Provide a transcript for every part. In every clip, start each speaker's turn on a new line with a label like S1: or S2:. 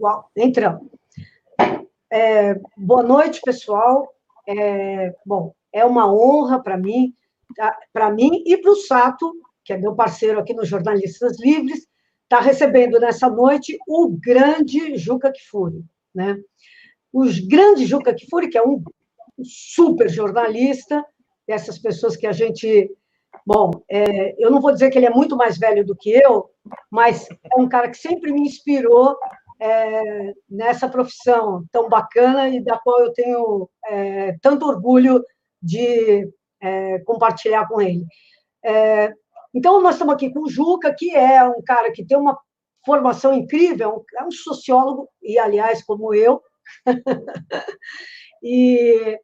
S1: Uau, entramos. É, boa noite, pessoal. É, bom, é uma honra para mim, tá, para mim e para o Sato, que é meu parceiro aqui no Jornalistas Livres, estar tá recebendo nessa noite o grande Juca Kfouri, né? O grande Juca Kfouri, que é um super jornalista, dessas pessoas que a gente Bom, é, eu não vou dizer que ele é muito mais velho do que eu, mas é um cara que sempre me inspirou é, nessa profissão tão bacana e da qual eu tenho é, tanto orgulho de é, compartilhar com ele. É, então, nós estamos aqui com o Juca, que é um cara que tem uma formação incrível, é um sociólogo, e, aliás, como eu, e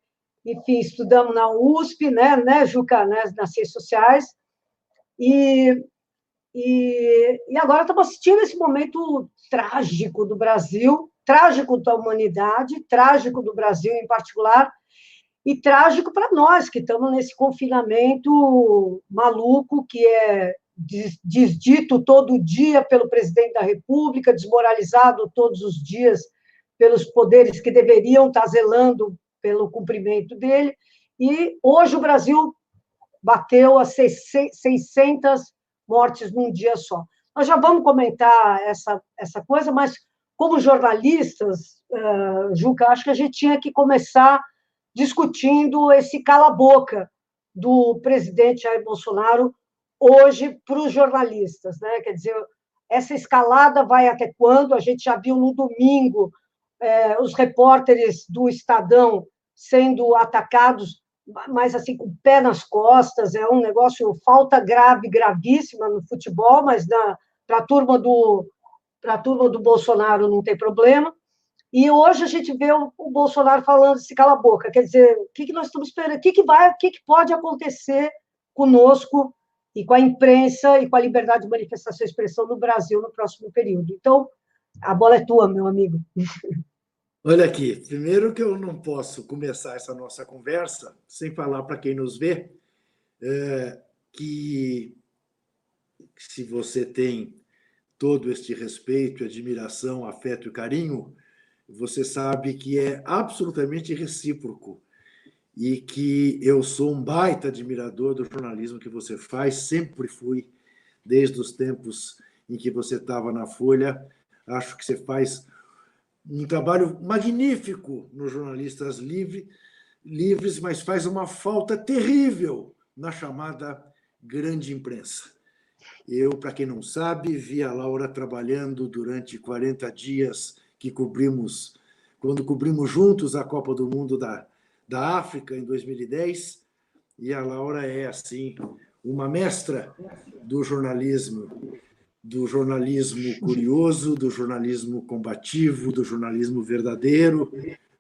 S1: enfim, estudamos na USP, né, né Juca, né, nas ciências sociais, e, e, e agora estamos assistindo esse momento trágico do Brasil, trágico da humanidade, trágico do Brasil em particular, e trágico para nós que estamos nesse confinamento maluco que é desdito todo dia pelo presidente da República, desmoralizado todos os dias pelos poderes que deveriam estar zelando pelo cumprimento dele, e hoje o Brasil bateu a 600 mortes num dia só. Nós já vamos comentar essa, essa coisa, mas como jornalistas, uh, Juca, acho que a gente tinha que começar discutindo esse cala-boca do presidente Jair Bolsonaro hoje para os jornalistas. Né? Quer dizer, essa escalada vai até quando? A gente já viu no domingo é, os repórteres do Estadão sendo atacados, mas assim, com o pé nas costas, é um negócio, falta grave, gravíssima no futebol, mas para a turma do para turma do Bolsonaro não tem problema. E hoje a gente vê o, o Bolsonaro falando se cala a boca, quer dizer, o que, que nós estamos esperando, o que, que vai, o que, que pode acontecer conosco e com a imprensa e com a liberdade de manifestação e expressão no Brasil no próximo período. Então, a bola é tua, meu amigo.
S2: Olha aqui, primeiro que eu não posso começar essa nossa conversa sem falar para quem nos vê é, que se você tem todo este respeito, admiração, afeto e carinho, você sabe que é absolutamente recíproco e que eu sou um baita admirador do jornalismo que você faz, sempre fui, desde os tempos em que você estava na Folha. Acho que você faz um trabalho magnífico nos jornalistas livre, livres, mas faz uma falta terrível na chamada grande imprensa. Eu, para quem não sabe, vi a Laura trabalhando durante 40 dias que cobrimos, quando cobrimos juntos a Copa do Mundo da, da África em 2010, e a Laura é, assim, uma mestra do jornalismo do jornalismo curioso, do jornalismo combativo, do jornalismo verdadeiro,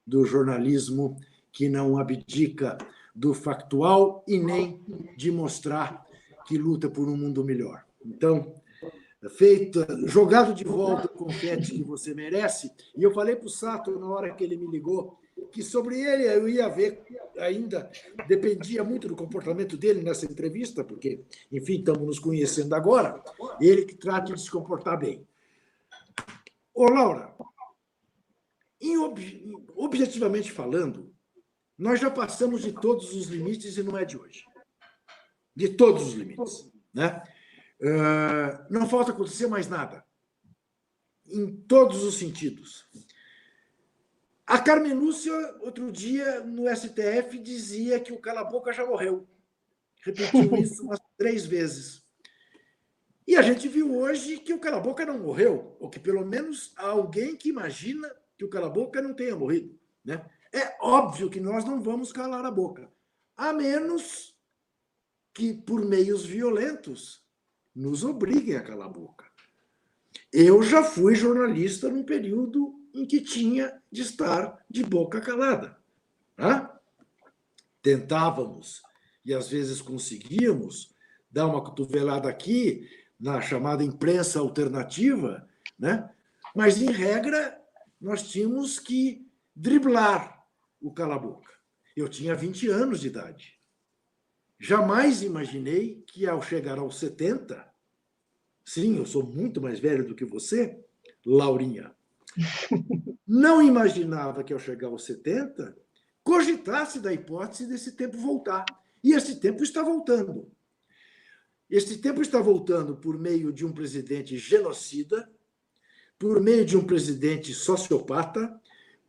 S2: do jornalismo que não abdica do factual e nem de mostrar que luta por um mundo melhor. Então, feito, jogado de volta o confete que você merece, e eu falei para o Sato na hora que ele me ligou, que sobre ele eu ia ver ainda, dependia muito do comportamento dele nessa entrevista, porque, enfim, estamos nos conhecendo agora, ele que trate de se comportar bem. Ô, Laura, ob objetivamente falando, nós já passamos de todos os limites e não é de hoje. De todos os limites. Né? Uh, não falta acontecer mais nada. Em todos os sentidos. A Carmen Lúcia, outro dia, no STF, dizia que o Cala-Boca já morreu. Repetiu isso umas três vezes. E a gente viu hoje que o Cala-Boca não morreu, ou que pelo menos há alguém que imagina que o Cala-Boca não tenha morrido. Né? É óbvio que nós não vamos calar a boca, a menos que, por meios violentos, nos obriguem a calar a boca. Eu já fui jornalista num período em que tinha de estar de boca calada. Né? Tentávamos, e às vezes conseguíamos, dar uma cotovelada aqui na chamada imprensa alternativa, né? mas, em regra, nós tínhamos que driblar o cala-boca. Eu tinha 20 anos de idade. Jamais imaginei que, ao chegar aos 70, sim, eu sou muito mais velho do que você, Laurinha, não imaginava que ao chegar aos 70, cogitasse da hipótese desse tempo voltar. E esse tempo está voltando. Este tempo está voltando por meio de um presidente genocida, por meio de um presidente sociopata,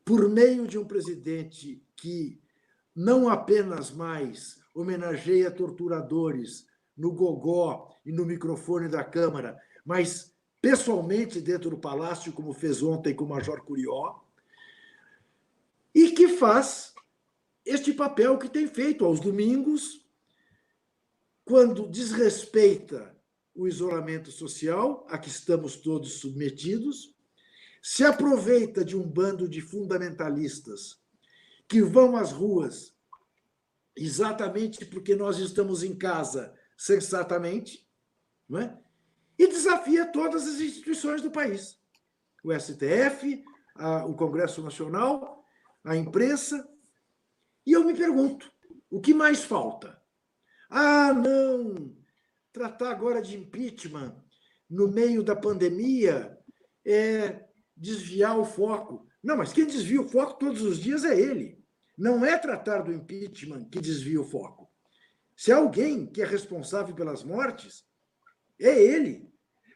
S2: por meio de um presidente que não apenas mais homenageia torturadores no gogó e no microfone da Câmara, mas pessoalmente dentro do palácio, como fez ontem com o Major Curió, e que faz este papel que tem feito aos domingos, quando desrespeita o isolamento social a que estamos todos submetidos, se aproveita de um bando de fundamentalistas que vão às ruas exatamente porque nós estamos em casa sensatamente, não é? E desafia todas as instituições do país. O STF, a, o Congresso Nacional, a imprensa. E eu me pergunto, o que mais falta? Ah, não! Tratar agora de impeachment no meio da pandemia é desviar o foco. Não, mas quem desvia o foco todos os dias é ele. Não é tratar do impeachment que desvia o foco. Se alguém que é responsável pelas mortes, é ele.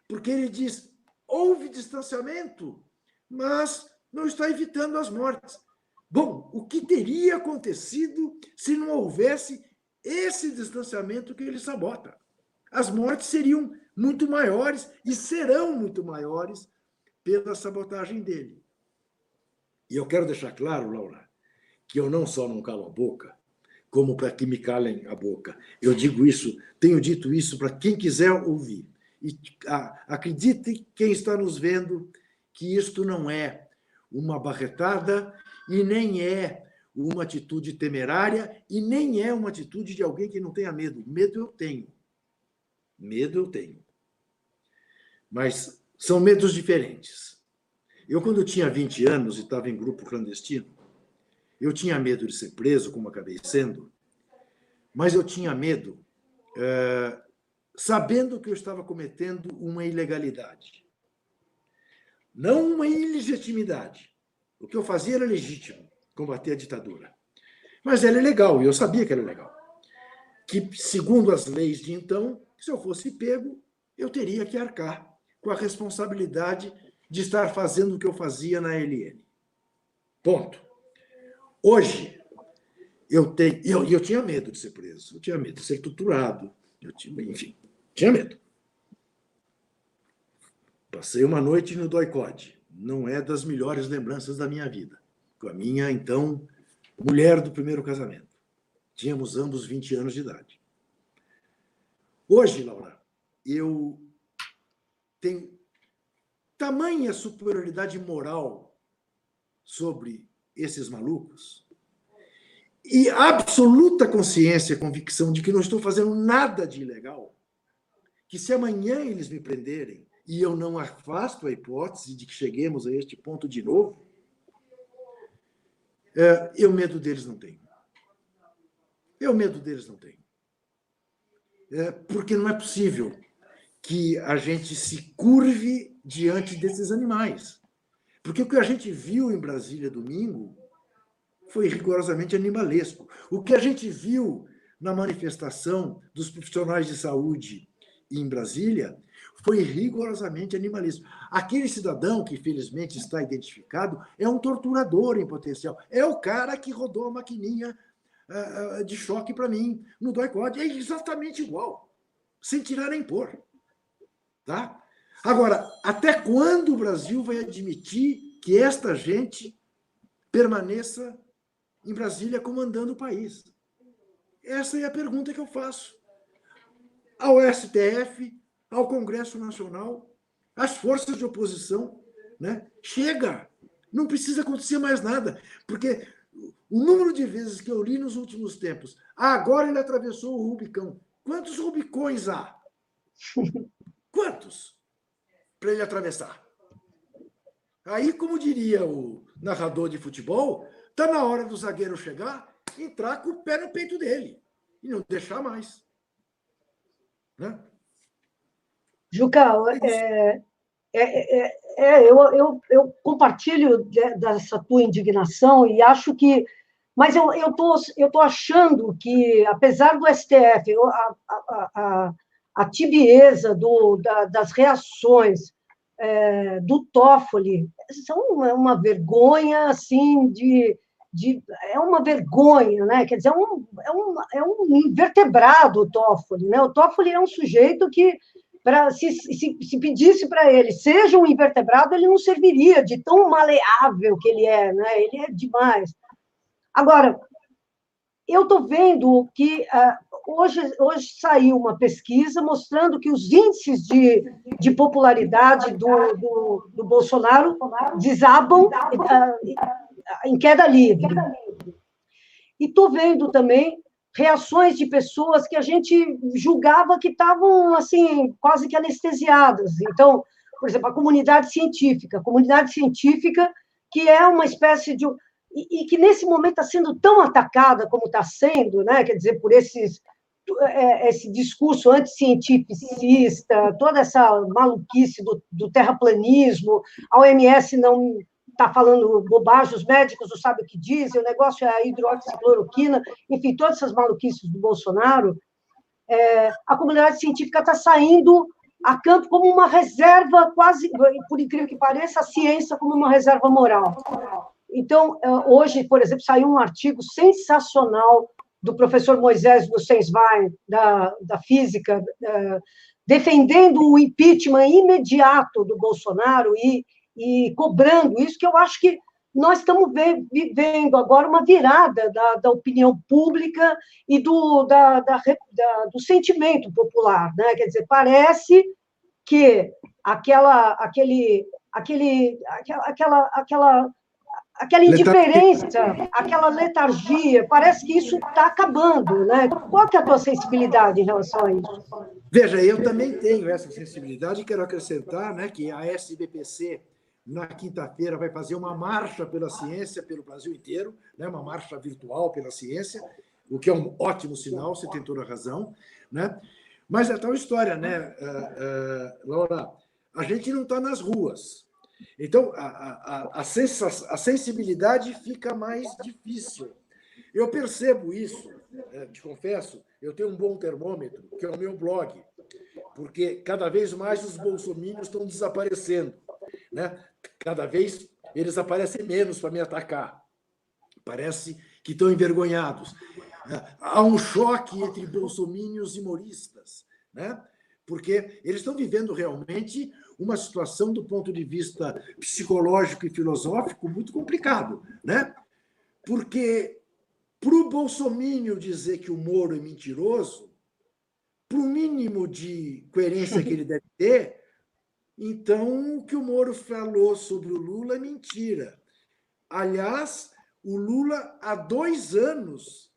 S2: Porque ele diz: houve distanciamento, mas não está evitando as mortes. Bom, o que teria acontecido se não houvesse esse distanciamento que ele sabota? As mortes seriam muito maiores e serão muito maiores pela sabotagem dele. E eu quero deixar claro, Laura, que eu não só não calo a boca, como para que me calem a boca. Eu digo isso, tenho dito isso para quem quiser ouvir. E acredite quem está nos vendo que isto não é uma barretada e nem é uma atitude temerária e nem é uma atitude de alguém que não tenha medo. Medo eu tenho. Medo eu tenho. Mas são medos diferentes. Eu, quando tinha 20 anos e estava em grupo clandestino, eu tinha medo de ser preso, como acabei sendo, mas eu tinha medo, é, sabendo que eu estava cometendo uma ilegalidade. Não uma ilegitimidade. O que eu fazia era legítimo, combater a ditadura. Mas era legal, e eu sabia que era legal. Que, segundo as leis de então, se eu fosse pego, eu teria que arcar com a responsabilidade de estar fazendo o que eu fazia na LN. Ponto. Hoje, eu tenho. Eu, eu tinha medo de ser preso, eu tinha medo de ser torturado, eu tinha, enfim, tinha medo. Passei uma noite no Doicode. Não é das melhores lembranças da minha vida. Com a minha, então, mulher do primeiro casamento. Tínhamos ambos 20 anos de idade. Hoje, Laura, eu tenho tamanha superioridade moral sobre esses malucos e absoluta consciência e convicção de que não estou fazendo nada de ilegal, que se amanhã eles me prenderem e eu não afasto a hipótese de que cheguemos a este ponto de novo, é, eu medo deles não tenho. Eu medo deles não tenho. É, porque não é possível que a gente se curve diante desses animais. Porque o que a gente viu em Brasília domingo foi rigorosamente animalesco. O que a gente viu na manifestação dos profissionais de saúde em Brasília foi rigorosamente animalesco. Aquele cidadão que felizmente está identificado é um torturador em potencial. É o cara que rodou a maquininha uh, de choque para mim no doicode. É exatamente igual, sem tirar nem pôr. Tá? Agora, até quando o Brasil vai admitir que esta gente permaneça em Brasília comandando o país? Essa é a pergunta que eu faço. Ao STF, ao Congresso Nacional, às forças de oposição. Né? Chega! Não precisa acontecer mais nada, porque o número de vezes que eu li nos últimos tempos, ah, agora ele atravessou o Rubicão. Quantos Rubicões há? Quantos? para ele atravessar. Aí, como diria o narrador de futebol, está na hora do zagueiro chegar, entrar com o pé no peito dele e não deixar mais. Né?
S1: Juca, é, é, é, é, eu, eu, eu compartilho dessa tua indignação e acho que. Mas eu estou eu tô achando que, apesar do STF, a, a, a, a tibieza do, da, das reações é, do Toffoli são uma, uma, vergonha, assim, de, de... É uma vergonha, né? Quer dizer, é um, é um, é um invertebrado o Toffoli, né? O Toffoli é um sujeito que Pra, se, se, se pedisse para ele, seja um invertebrado, ele não serviria de tão maleável que ele é, né? ele é demais. Agora, eu estou vendo que uh, hoje, hoje saiu uma pesquisa mostrando que os índices de, de popularidade do, do, do Bolsonaro desabam uh, em queda livre. E estou vendo também reações de pessoas que a gente julgava que estavam assim quase que anestesiadas. Então, por exemplo, a comunidade científica, a comunidade científica que é uma espécie de e, e que nesse momento está sendo tão atacada como está sendo, né? Quer dizer, por esses é, esse discurso anticientificista, toda essa maluquice do, do terraplanismo, a OMS não está falando bobagem, os médicos não sabem o que dizem, o negócio é a hidroxicloroquina, enfim, todas essas maluquices do Bolsonaro, é, a comunidade científica está saindo a campo como uma reserva, quase, por incrível que pareça, a ciência como uma reserva moral. Então, é, hoje, por exemplo, saiu um artigo sensacional do professor Moisés Nussenswein, da, da física, é, defendendo o impeachment imediato do Bolsonaro e e cobrando isso, que eu acho que nós estamos vivendo agora uma virada da, da opinião pública e do, da, da, do sentimento popular. Né? Quer dizer, parece que aquela, aquele, aquele, aquela, aquela, aquela, aquela indiferença, aquela letargia, parece que isso está acabando. Né? Qual que é a tua sensibilidade em relação a isso?
S2: Veja, eu também tenho essa sensibilidade e quero acrescentar né, que a SBPC na quinta-feira, vai fazer uma marcha pela ciência pelo Brasil inteiro, né? uma marcha virtual pela ciência, o que é um ótimo sinal, você tem toda a razão. Né? Mas é tal história, né, uh, uh, Laura? A gente não está nas ruas. Então, a, a, a, a sensibilidade fica mais difícil. Eu percebo isso, eh, te confesso, eu tenho um bom termômetro, que é o meu blog, porque cada vez mais os bolsominions estão desaparecendo. Né? Cada vez eles aparecem menos para me atacar. Parece que estão envergonhados. Há um choque entre bolsomínios e moristas, né? porque eles estão vivendo realmente uma situação do ponto de vista psicológico e filosófico muito complicado. Né? Porque para o bolsomínio dizer que o Moro é mentiroso, para o mínimo de coerência que ele deve ter, então, o que o Moro falou sobre o Lula é mentira. Aliás, o Lula, há dois anos,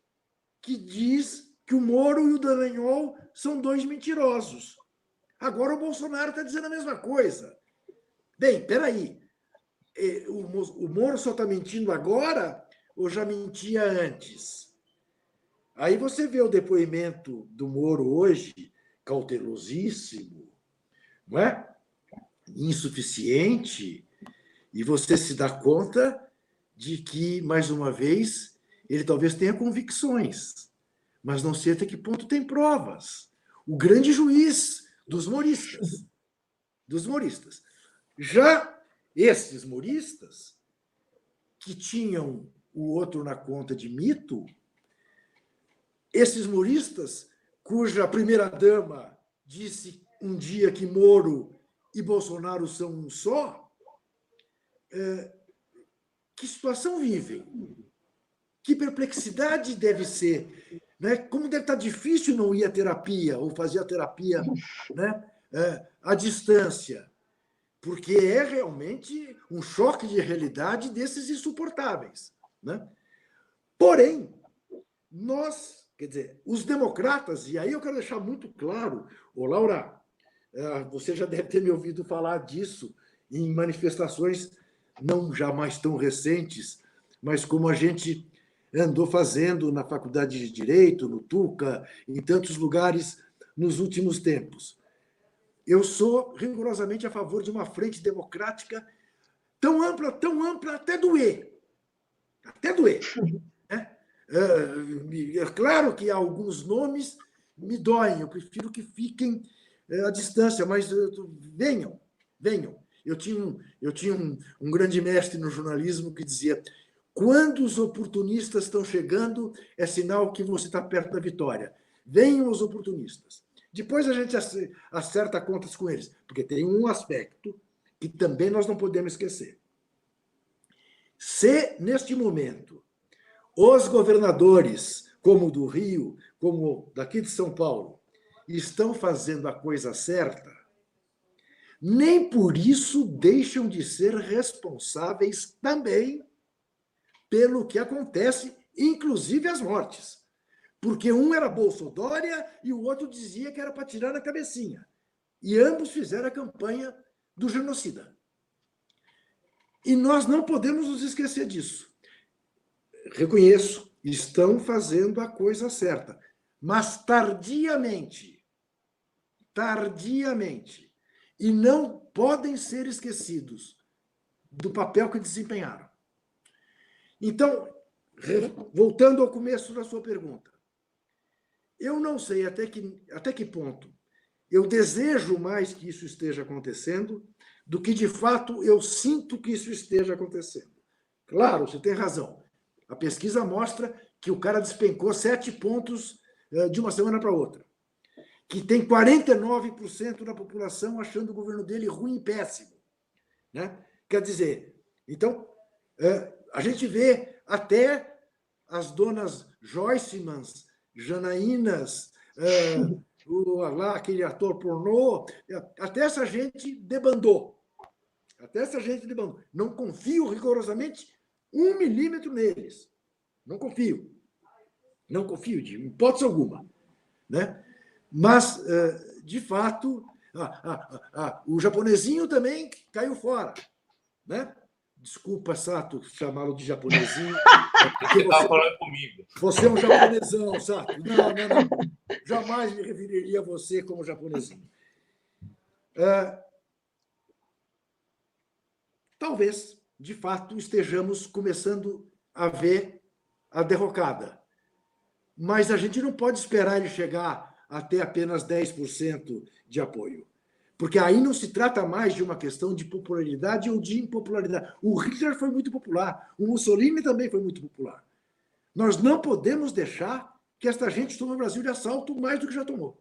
S2: que diz que o Moro e o Dallagnol são dois mentirosos. Agora o Bolsonaro está dizendo a mesma coisa. Bem, peraí. É, o Moro só está mentindo agora ou já mentia antes? Aí você vê o depoimento do Moro hoje, cautelosíssimo, não é? Insuficiente, e você se dá conta de que, mais uma vez, ele talvez tenha convicções, mas não sei até que ponto tem provas. O grande juiz dos moristas. Dos moristas. Já esses moristas, que tinham o outro na conta de mito, esses moristas, cuja primeira-dama disse um dia que Moro e Bolsonaro são um só, é, que situação vivem? Que perplexidade deve ser? Né? Como deve estar difícil não ir à terapia ou fazer a terapia né? É, à distância? Porque é realmente um choque de realidade desses insuportáveis. Né? Porém, nós, quer dizer, os democratas, e aí eu quero deixar muito claro, ô Laura, você já deve ter me ouvido falar disso em manifestações não jamais tão recentes, mas como a gente andou fazendo na Faculdade de Direito, no Tuca, em tantos lugares nos últimos tempos. eu sou rigorosamente a favor de uma frente democrática tão ampla, tão ampla, até doer. Até doer. Né? É, é claro que alguns nomes me doem, eu prefiro que fiquem é, à distância, mas venham, venham. Eu tinha, um, eu tinha um, um grande mestre no jornalismo que dizia: quando os oportunistas estão chegando, é sinal que você está perto da vitória. Venham os oportunistas. Depois a gente acerta contas com eles, porque tem um aspecto que também nós não podemos esquecer. Se, neste momento, os governadores, como o do Rio, como daqui de São Paulo, estão fazendo a coisa certa, nem por isso deixam de ser responsáveis também pelo que acontece, inclusive as mortes. Porque um era Bolsonaro e o outro dizia que era para tirar na cabecinha. E ambos fizeram a campanha do genocida. E nós não podemos nos esquecer disso. Reconheço, estão fazendo a coisa certa, mas tardiamente. Tardiamente e não podem ser esquecidos do papel que desempenharam. Então, voltando ao começo da sua pergunta, eu não sei até que, até que ponto eu desejo mais que isso esteja acontecendo do que de fato eu sinto que isso esteja acontecendo. Claro, você tem razão. A pesquisa mostra que o cara despencou sete pontos eh, de uma semana para outra que tem 49% da população achando o governo dele ruim e péssimo. Né? Quer dizer, então, é, a gente vê até as donas Joycemans, Janaínas, é, o, lá aquele ator pornô, até essa gente debandou. Até essa gente debandou. Não confio rigorosamente um milímetro neles. Não confio. Não confio, de hipótese alguma. Né? Mas, eh, de fato, ah, ah, ah, o japonesinho também caiu fora. Né? Desculpa, Sato, chamá-lo de japonesinho.
S3: Você estava falando comigo.
S2: Você é um japonesão, Sato. Não, não, não. Jamais me referiria a você como japonesinho. É, talvez, de fato, estejamos começando a ver a derrocada. Mas a gente não pode esperar ele chegar até apenas 10% de apoio. Porque aí não se trata mais de uma questão de popularidade ou de impopularidade. O Hitler foi muito popular, o Mussolini também foi muito popular. Nós não podemos deixar que esta gente tome o Brasil de assalto mais do que já tomou.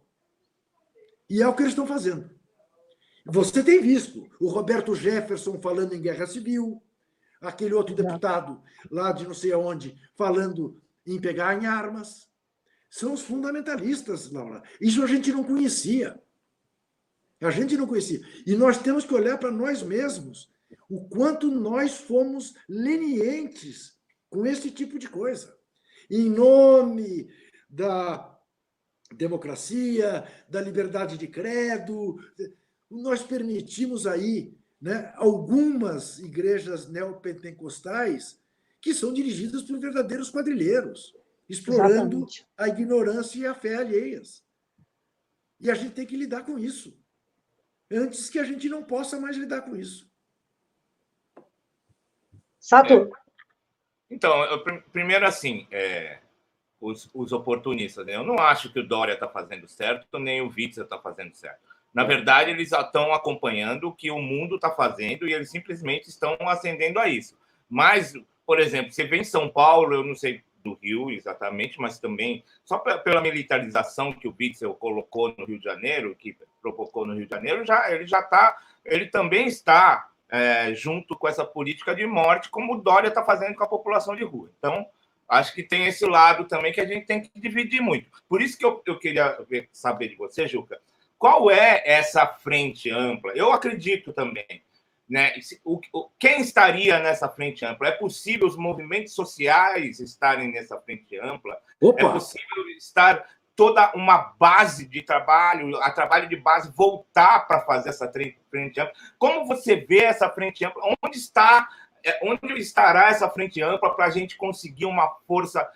S2: E é o que eles estão fazendo. Você tem visto o Roberto Jefferson falando em guerra civil, aquele outro deputado lá de não sei aonde falando em pegar em armas são os fundamentalistas, Laura. Isso a gente não conhecia. A gente não conhecia. E nós temos que olhar para nós mesmos, o quanto nós fomos lenientes com esse tipo de coisa. Em nome da democracia, da liberdade de credo, nós permitimos aí né, algumas igrejas neopentecostais que são dirigidas por verdadeiros quadrilheiros explorando Exatamente. a ignorância e a fé alheias. E a gente tem que lidar com isso. Antes que a gente não possa mais lidar com isso.
S1: Sato. É.
S3: Então, eu, primeiro assim, é, os, os, oportunistas. Né? Eu não acho que o Dória está fazendo certo, nem o Witzel está fazendo certo. Na verdade, eles estão acompanhando o que o mundo está fazendo e eles simplesmente estão ascendendo a isso. Mas, por exemplo, você vê em São Paulo, eu não sei do Rio, exatamente, mas também só pela militarização que o Witzel colocou no Rio de Janeiro, que provocou no Rio de Janeiro, já ele já está, ele também está é, junto com essa política de morte, como o Dória está fazendo com a população de rua. Então, acho que tem esse lado também que a gente tem que dividir muito. Por isso que eu, eu queria saber de você, Juca, qual é essa frente ampla? Eu acredito também né? O, quem estaria nessa frente ampla? É possível os movimentos sociais estarem nessa frente ampla? Opa. É possível estar toda uma base de trabalho, a trabalho de base voltar para fazer essa frente ampla? Como você vê essa frente ampla? Onde está, é, onde estará essa frente ampla para a gente conseguir uma força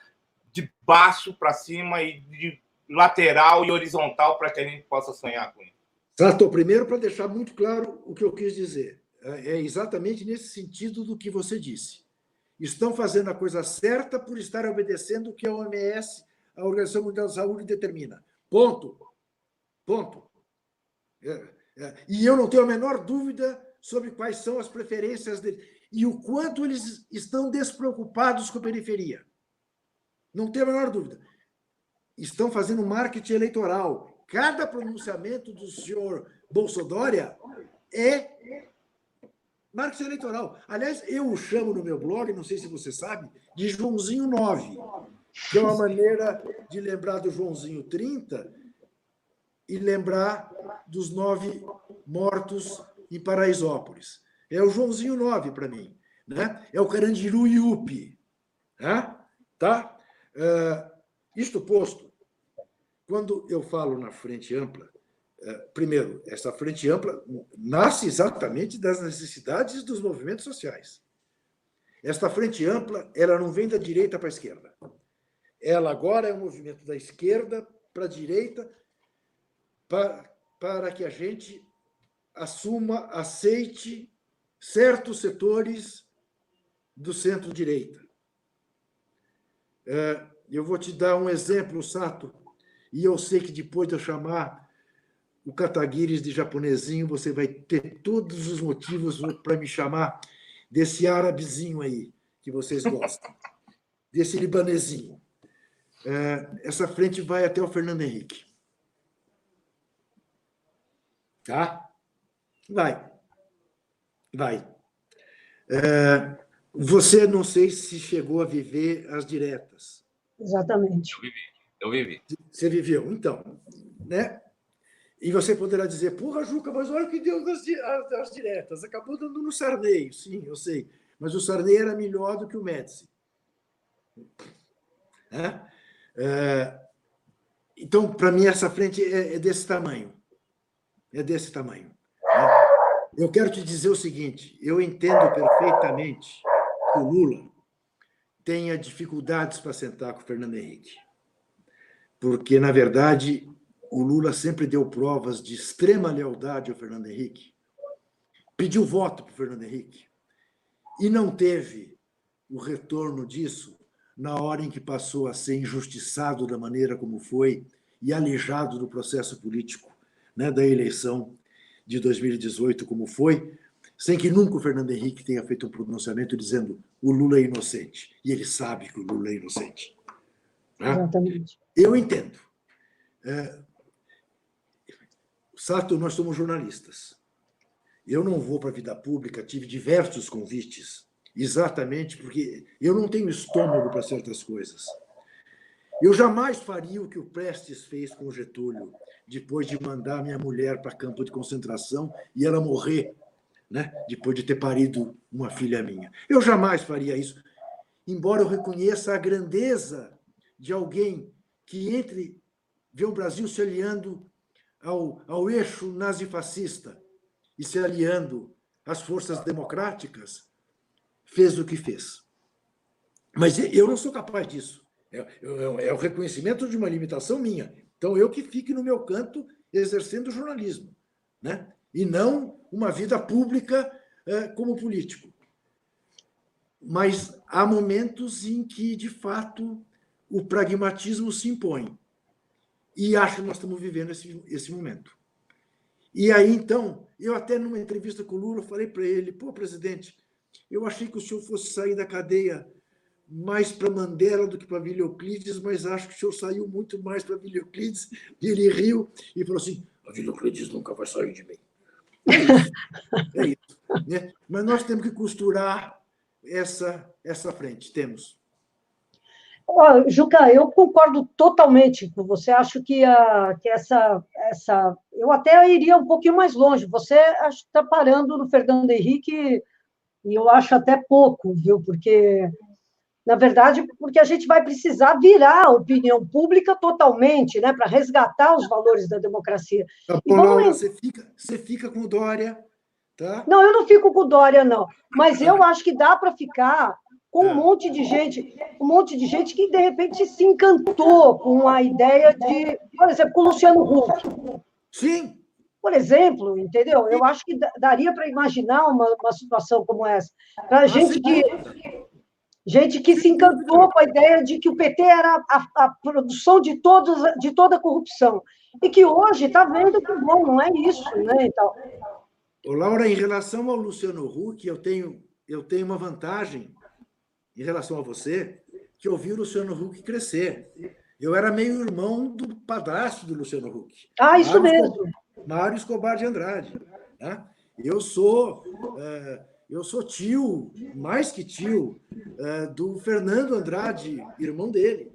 S3: de baixo para cima e de lateral e horizontal para que a gente possa sonhar com isso?
S2: Sato, primeiro, para deixar muito claro o que eu quis dizer. É, é exatamente nesse sentido do que você disse. Estão fazendo a coisa certa por estar obedecendo o que a OMS, a Organização Mundial da Saúde, determina. Ponto. Ponto. É, é. E eu não tenho a menor dúvida sobre quais são as preferências dele e o quanto eles estão despreocupados com a periferia. Não tenho a menor dúvida. Estão fazendo marketing eleitoral. Cada pronunciamento do senhor Bolsonaro é marketing eleitoral. Aliás, eu o chamo no meu blog, não sei se você sabe, de Joãozinho 9, que é uma maneira de lembrar do Joãozinho 30 e lembrar dos nove mortos em Paraisópolis. É o Joãozinho 9 para mim. Né? É o Carandiru Iupi. Né? Tá? Uh, isto posto, quando eu falo na frente ampla, primeiro, essa frente ampla nasce exatamente das necessidades dos movimentos sociais. Esta frente ampla, ela não vem da direita para a esquerda. Ela agora é um movimento da esquerda para a direita, para, para que a gente assuma, aceite certos setores do centro-direita. É, eu vou te dar um exemplo, Sato, e eu sei que depois de eu chamar o Kataguires de japonesinho, você vai ter todos os motivos para me chamar desse árabezinho aí, que vocês gostam, desse libanesinho. É, essa frente vai até o Fernando Henrique. Tá? Vai. Vai. É, você não sei se chegou a viver as diretas.
S1: Exatamente.
S3: Eu vivi. Eu vivi.
S2: Você viveu, então, né? E você poderá dizer, porra, Juca, mas olha o que deu as, diretas. Acabou dando no Sarney, sim, eu sei. Mas o Sarney era melhor do que o Médici. É? É, então, para mim, essa frente é, é, desse tamanho. É desse tamanho. Né? Eu quero te dizer o seguinte: eu entendo perfeitamente que o Lula tenha dificuldades para sentar com o Fernando Henrique. Porque, na verdade, o Lula sempre deu provas de extrema lealdade ao Fernando Henrique, pediu voto para o Fernando Henrique e não teve o retorno disso na hora em que passou a ser injustiçado da maneira como foi e aleijado do processo político né, da eleição de 2018, como foi, sem que nunca o Fernando Henrique tenha feito um pronunciamento dizendo o Lula é inocente. E ele sabe que o Lula é inocente.
S1: Né? Exatamente.
S2: Eu entendo. É... Sato, nós somos jornalistas. Eu não vou para a vida pública, tive diversos convites, exatamente porque eu não tenho estômago para certas coisas. Eu jamais faria o que o Prestes fez com o Getúlio, depois de mandar minha mulher para campo de concentração e ela morrer, né? depois de ter parido uma filha minha. Eu jamais faria isso, embora eu reconheça a grandeza de alguém que entre vê o Brasil se aliando ao, ao eixo nazifascista e se aliando às forças democráticas, fez o que fez. Mas eu não sou capaz disso. É, é, é o reconhecimento de uma limitação minha. Então, eu que fique no meu canto exercendo jornalismo, né? e não uma vida pública é, como político. Mas há momentos em que, de fato, o pragmatismo se impõe. E acho que nós estamos vivendo esse, esse momento. E aí, então, eu até numa entrevista com o Lula falei para ele: pô, presidente, eu achei que o senhor fosse sair da cadeia mais para Mandela do que para Euclides, mas acho que o senhor saiu muito mais para Euclides. E ele riu e falou assim: a Euclides nunca vai sair de mim. É isso. É isso né? Mas nós temos que costurar essa, essa frente. Temos.
S1: Oh, Juca, eu concordo totalmente com você. Acho que, a, que essa, essa. Eu até iria um pouquinho mais longe. Você está parando no Fernando Henrique, e eu acho até pouco, viu? Porque na verdade, porque a gente vai precisar virar a opinião pública totalmente, né, para resgatar os valores da democracia.
S2: Tá bom, Laura, você, fica, você fica com Dória, tá?
S1: Não, eu não fico com Dória, não. Mas eu acho que dá para ficar com um é. monte de gente, um monte de gente que, de repente, se encantou com a ideia de, por exemplo, com o Luciano Huck.
S2: Sim,
S1: Por exemplo, entendeu? Eu acho que daria para imaginar uma, uma situação como essa. Para gente que, gente que se encantou com a ideia de que o PT era a, a produção de, todos, de toda a corrupção. E que hoje está vendo que, bom, não é isso. Né, então,
S2: Ô, Laura, em relação ao Luciano Huck, eu tenho, eu tenho uma vantagem em relação a você, que eu vi o Luciano Huck crescer. Eu era meio irmão do padrasto do Luciano Huck.
S1: Ah, isso Mário mesmo.
S2: Escobar, Mário Escobar de Andrade. Né? Eu sou é, eu sou tio, mais que tio, é, do Fernando Andrade, irmão dele.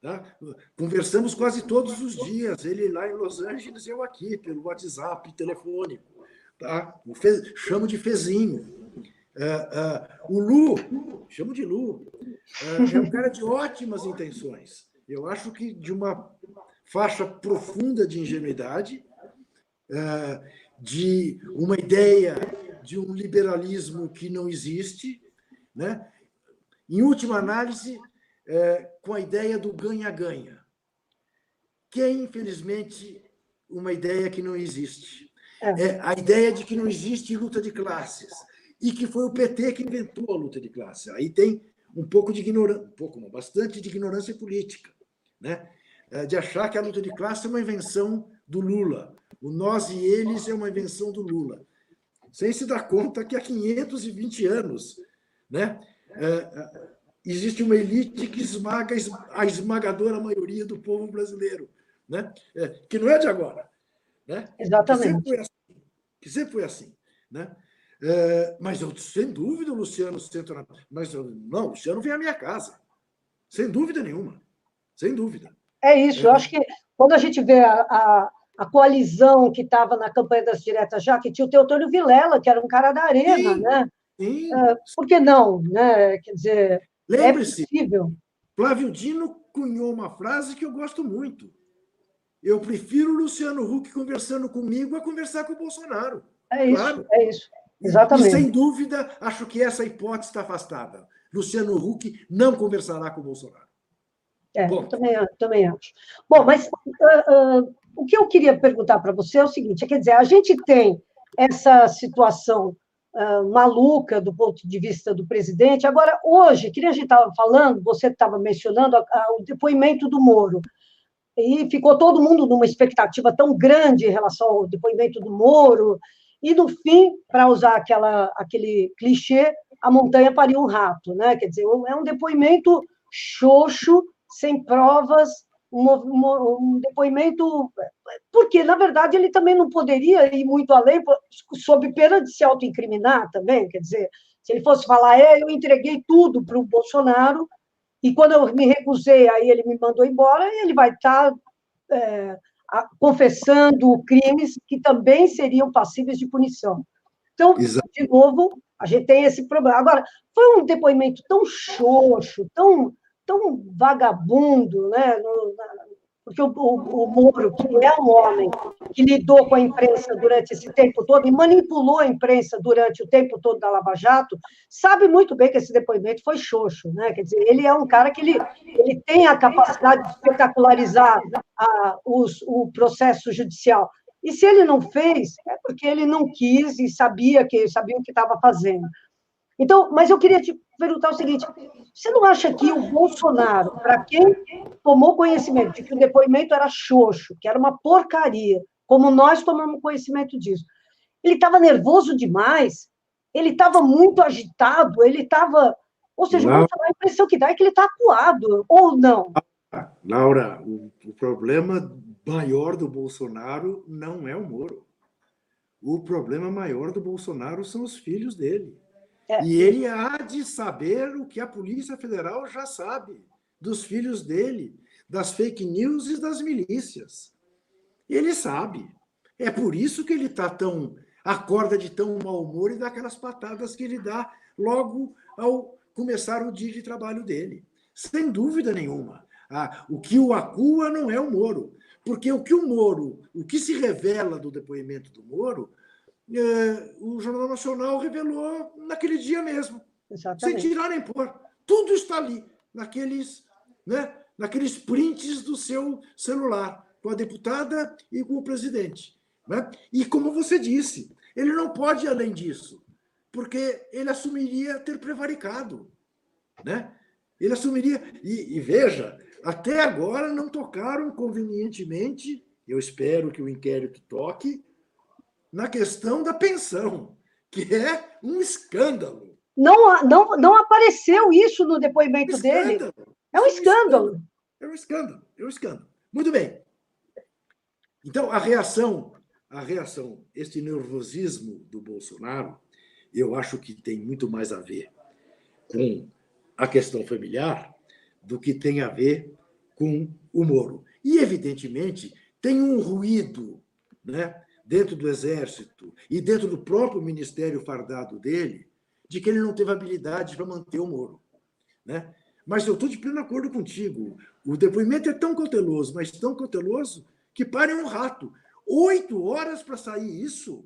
S2: Tá? Conversamos quase todos os dias, ele lá em Los Angeles e eu aqui, pelo WhatsApp telefônico. Tá? Fe... Chamo de Fezinho. É, é, o Lu, chamo de Lu, é, é um cara de ótimas intenções. Eu acho que de uma faixa profunda de ingenuidade, de uma ideia de um liberalismo que não existe, né? em última análise, com a ideia do ganha-ganha, que é, infelizmente, uma ideia que não existe. É a ideia de que não existe luta de classes e que foi o PT que inventou a luta de classes. Aí tem um pouco de ignorância, um pouco não, bastante de ignorância política, né? É, de achar que a luta de classe é uma invenção do Lula. O nós e eles é uma invenção do Lula. Sem se dar conta que há 520 anos né, é, existe uma elite que esmaga a esmagadora maioria do povo brasileiro, né? que não é de agora. Né?
S1: Exatamente.
S2: Que sempre foi assim. Que sempre foi assim né? É, mas eu, sem dúvida, o Luciano senta Mas eu, não, o Luciano vem à minha casa. Sem dúvida nenhuma. Sem dúvida.
S1: É isso. É. Eu acho que quando a gente vê a, a, a coalizão que estava na campanha das diretas já, que tinha o Teotônio Vilela, que era um cara da arena, sim, né? Sim. É, por que não? Né? Quer dizer, é possível.
S2: Flávio Dino cunhou uma frase que eu gosto muito. Eu prefiro o Luciano Huck conversando comigo a conversar com o Bolsonaro.
S1: É isso, claro. é isso. Exatamente.
S2: E, sem dúvida, acho que essa hipótese está afastada. Luciano Huck não conversará com o Bolsonaro.
S1: É, também, também acho. Bom, mas uh, uh, o que eu queria perguntar para você é o seguinte: quer dizer, a gente tem essa situação uh, maluca do ponto de vista do presidente. Agora, hoje, que a gente estava falando, você estava mencionando a, a, o depoimento do Moro, e ficou todo mundo numa expectativa tão grande em relação ao depoimento do Moro, e no fim, para usar aquela, aquele clichê, a montanha pariu um rato, né? Quer dizer, é um depoimento xoxo, sem provas, um, depoimento. Porque, na verdade, ele também não poderia ir muito além, sob pena de se autoincriminar também. Quer dizer, se ele fosse falar, é, eu entreguei tudo para o Bolsonaro, e quando eu me recusei, aí ele me mandou embora, e ele vai estar. Tá, é, confessando crimes que também seriam passíveis de punição. Então, Exato. de novo, a gente tem esse problema. Agora, foi um depoimento tão xoxo, tão, tão vagabundo, né? No, porque o, o, o, Moro, que é um homem que lidou com a imprensa durante esse tempo todo e manipulou a imprensa durante o tempo todo da Lava Jato, sabe muito bem que esse depoimento foi xoxo, né? Quer dizer, ele é um cara que ele, ele tem a capacidade de espetacularizar a, os, o processo judicial. E se ele não fez, é porque ele não quis e sabia que sabia o que estava fazendo. Então, mas eu queria te perguntar o seguinte: você não acha que o Bolsonaro, para quem tomou conhecimento de que o depoimento era xoxo, que era uma porcaria, como nós tomamos conhecimento disso, ele estava nervoso demais, ele estava muito agitado, ele estava. Ou seja, Laura, a impressão que dá é que ele está acuado, ou não?
S2: Laura, o, o problema maior do Bolsonaro não é o Moro. O problema maior do Bolsonaro são os filhos dele. É. E ele há de saber o que a Polícia Federal já sabe dos filhos dele, das fake news e das milícias. Ele sabe. É por isso que ele está tão. acorda de tão mau humor e dá aquelas patadas que ele dá logo ao começar o dia de trabalho dele. Sem dúvida nenhuma. Ah, o que o acua não é o Moro. Porque o que o Moro, o que se revela do depoimento do Moro, o Jornal Nacional revelou naquele dia mesmo. Exatamente. Sem tirar nem pôr. Tudo está ali, naqueles, né, naqueles prints do seu celular, com a deputada e com o presidente. Né? E como você disse, ele não pode ir além disso, porque ele assumiria ter prevaricado. Né? Ele assumiria. E, e veja, até agora não tocaram convenientemente, eu espero que o inquérito toque, na questão da pensão, que é um escândalo.
S1: Não, não, não apareceu isso no depoimento dele. É um escândalo.
S2: É um escândalo, é um escândalo. Muito bem. Então, a reação, a reação, este nervosismo do Bolsonaro, eu acho que tem muito mais a ver com a questão familiar do que tem a ver com o Moro. E, evidentemente, tem um ruído né, dentro do Exército e dentro do próprio ministério fardado dele de que ele não teve habilidade para manter o Moro. Né? Mas eu estou de pleno acordo contigo. O depoimento é tão cauteloso, mas tão cauteloso, que pare um rato. Oito horas para sair isso?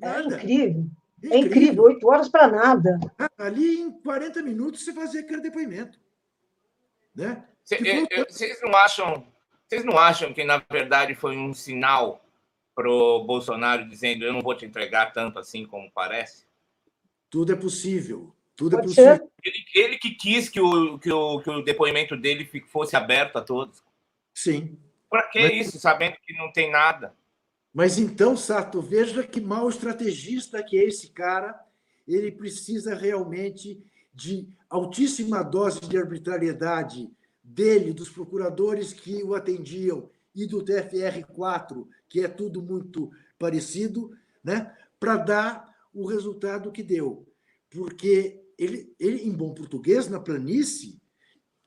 S1: É nada. É incrível. É incrível, oito horas para nada.
S2: Ah, ali em 40 minutos você fazia aquele depoimento. Né?
S3: Vocês não acham vocês não acham que, na verdade, foi um sinal para o Bolsonaro dizendo eu não vou te entregar tanto assim como parece?
S2: Tudo é possível. Tudo é Pode é possível.
S3: Ele, ele, que quis que o, que, o, que o depoimento dele fosse aberto a todos.
S2: Sim.
S3: Para que Mas... isso, sabendo que não tem nada?
S2: Mas então, Sato, veja que mau estrategista que é esse cara. Ele precisa realmente de altíssima dose de arbitrariedade dele, dos procuradores que o atendiam e do TFR4, que é tudo muito parecido, né, para dar o resultado que deu. Porque ele, ele, em bom português, na planície,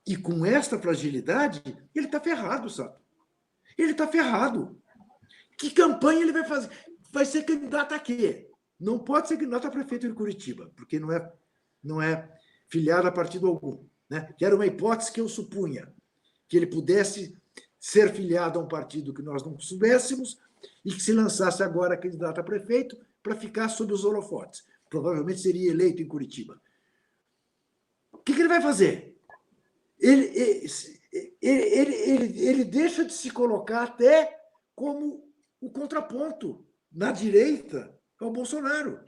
S2: e com esta fragilidade, ele está ferrado, sabe? Ele está ferrado. Que campanha ele vai fazer? Vai ser candidato a quê? Não pode ser candidato a prefeito de Curitiba, porque não é, não é filiado a partido algum né? que era uma hipótese que eu supunha, que ele pudesse ser filiado a um partido que nós não soubéssemos e que se lançasse agora candidato a prefeito para ficar sob os holofotes. Provavelmente seria eleito em Curitiba. O que, que ele vai fazer? Ele, ele, ele, ele, ele deixa de se colocar até como o contraponto na direita ao Bolsonaro.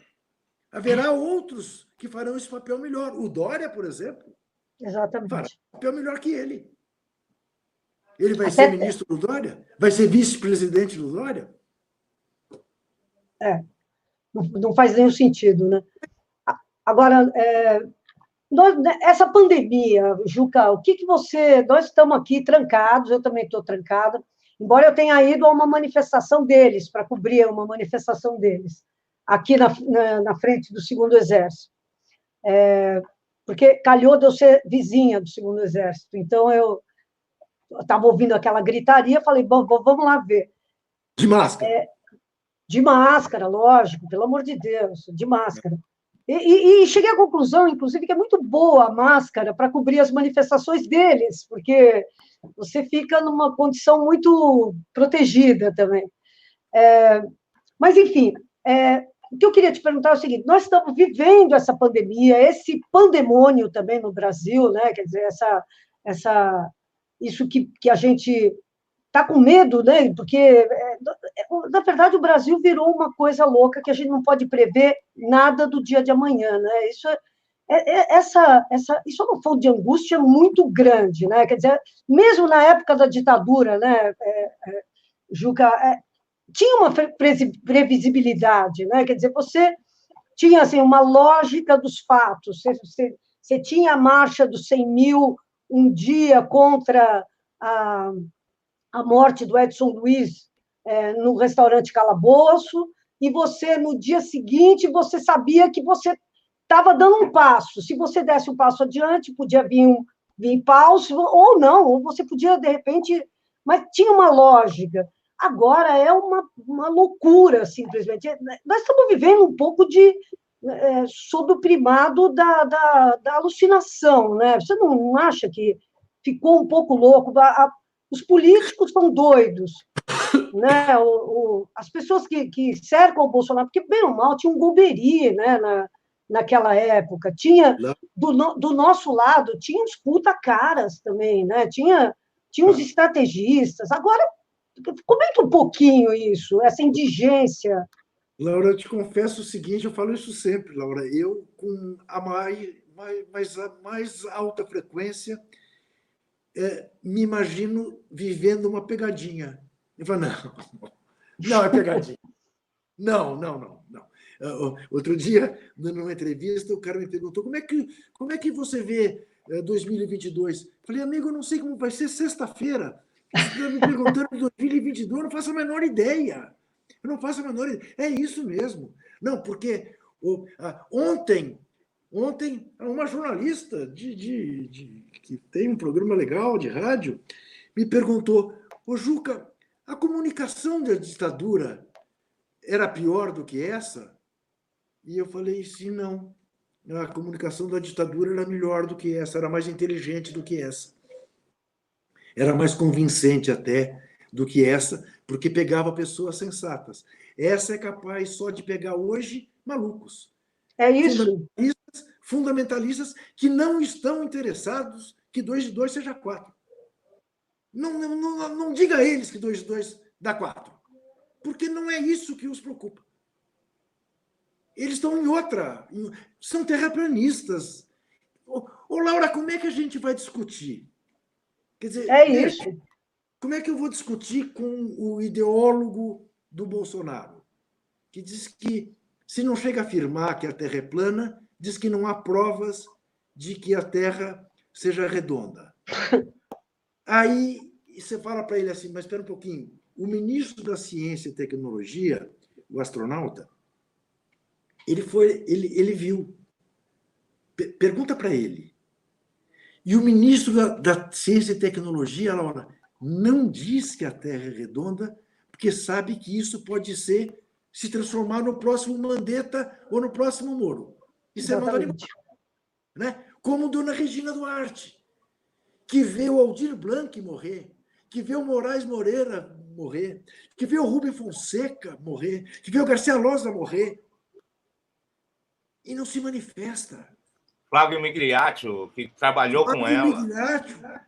S2: Haverá outros que farão esse papel melhor. O Dória, por exemplo,
S1: Exatamente. Fará
S2: papel melhor que ele. Ele vai Até ser ministro do Dória? Vai ser vice-presidente do Dória?
S1: É, não, não, faz nenhum sentido, né? Agora, é, nós, né, essa pandemia, Juca, o que, que você. Nós estamos aqui trancados, eu também estou trancada, embora eu tenha ido a uma manifestação deles, para cobrir uma manifestação deles, aqui na, na, na frente do segundo exército. É, porque calhou de eu ser vizinha do segundo exército. Então eu estava ouvindo aquela gritaria, falei, bom, vamos lá ver.
S2: De máscara. É,
S1: de máscara, lógico, pelo amor de Deus, de máscara. E, e, e, cheguei à conclusão, inclusive, que é muito boa a máscara para cobrir as manifestações deles, porque você fica numa condição muito protegida também. É, mas, enfim, é, o que eu queria te perguntar é o seguinte: nós estamos vivendo essa pandemia, esse pandemônio também no Brasil, né? Quer dizer, essa, essa, isso que, que a gente está com medo, né? Porque, é, na verdade, o Brasil virou uma coisa louca que a gente não pode prever nada do dia de amanhã, né? Isso é, é, é essa, essa, isso é uma fonte de angústia muito grande, né? Quer dizer, mesmo na época da ditadura, né? É, é, Juca, é, tinha uma previsibilidade, né? Quer dizer, você tinha assim, uma lógica dos fatos, você, você, você tinha a marcha dos 100 mil um dia contra a, a morte do Edson Luiz é, no restaurante Calabouço, e você, no dia seguinte, você sabia que você estava dando um passo. Se você desse um passo adiante, podia vir, um, vir paus, ou não, ou você podia, de repente... Mas tinha uma lógica. Agora é uma, uma loucura, simplesmente. Nós estamos vivendo um pouco de é, sob o primado da, da, da, alucinação, né? Você não acha que ficou um pouco louco? A, a, os políticos estão doidos, né? O, o, as pessoas que, que cercam o Bolsonaro, porque bem ou mal tinha um goberi, né? Na, naquela época, tinha do, do nosso lado tinha os puta caras também, né? Tinha tinha os estrategistas. Agora Comenta um pouquinho isso, essa indigência.
S2: Laura, eu te confesso o seguinte, eu falo isso sempre, Laura. Eu, com a mais, mais, mais alta frequência, é, me imagino vivendo uma pegadinha. Eu falo, não, não é pegadinha. Não, não, não, não. Uh, outro dia, dando uma entrevista, o cara me perguntou como é que, como é que você vê uh, 2022? Falei, amigo, eu não sei como vai ser sexta-feira. Você está me perguntando 2022, eu não faço a menor ideia. Eu não faço a menor ideia. É isso mesmo. Não, porque uh, ontem, ontem, uma jornalista de, de, de, que tem um programa legal de rádio me perguntou, ô Juca, a comunicação da ditadura era pior do que essa? E eu falei, sim, não. A comunicação da ditadura era melhor do que essa, era mais inteligente do que essa. Era mais convincente até do que essa, porque pegava pessoas sensatas. Essa é capaz só de pegar hoje malucos.
S1: É isso.
S2: Fundamentalistas, fundamentalistas que não estão interessados que dois de dois seja quatro. Não, não, não, não diga a eles que dois de dois dá quatro. Porque não é isso que os preocupa. Eles estão em outra. São terraplanistas. Ô, ô, Laura, como é que a gente vai discutir?
S1: Quer dizer, é isso.
S2: Como é que eu vou discutir com o ideólogo do Bolsonaro, que diz que, se não chega a afirmar que a Terra é plana, diz que não há provas de que a Terra seja redonda. Aí você fala para ele assim, mas espera um pouquinho. O ministro da Ciência e Tecnologia, o astronauta, ele foi, ele, ele viu. Pergunta para ele. E o ministro da, da Ciência e Tecnologia, Laura, não diz que a Terra é redonda, porque sabe que isso pode ser se transformar no próximo Mandetta ou no próximo Moro. Isso Exatamente. é muito né? Como Dona Regina Duarte, que vê o Aldir Blanc morrer, que vê o Moraes Moreira morrer, que vê o Rubem Fonseca morrer, que vê o Garcia Loza morrer, e não se manifesta.
S3: Flávio Migliaccio, que trabalhou Flávio com ela. Migliaccio,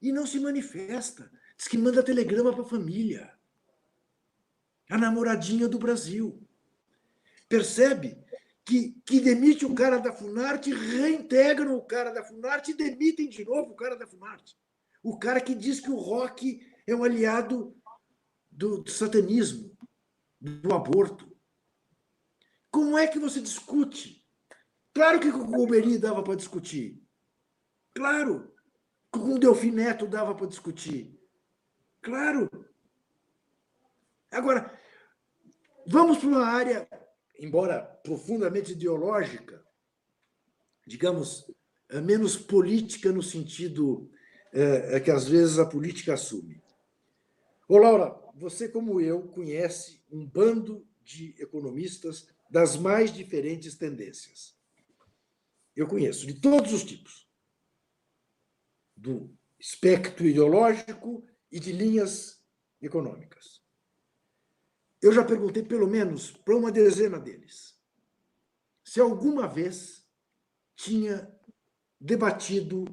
S2: e não se manifesta. Diz que manda telegrama para a família. A namoradinha do Brasil. Percebe que, que demite o cara da Funarte, reintegram o cara da Funarte e demitem de novo o cara da Funarte. O cara que diz que o rock é um aliado do, do satanismo, do aborto. Como é que você discute? Claro que com o Golbery dava para discutir. Claro. Com o Delfim Neto dava para discutir. Claro. Agora, vamos para uma área, embora profundamente ideológica, digamos, é menos política no sentido é, que às vezes a política assume. Ô, Laura, você, como eu, conhece um bando de economistas das mais diferentes tendências. Eu conheço de todos os tipos, do espectro ideológico e de linhas econômicas. Eu já perguntei pelo menos para uma dezena deles se alguma vez tinha debatido,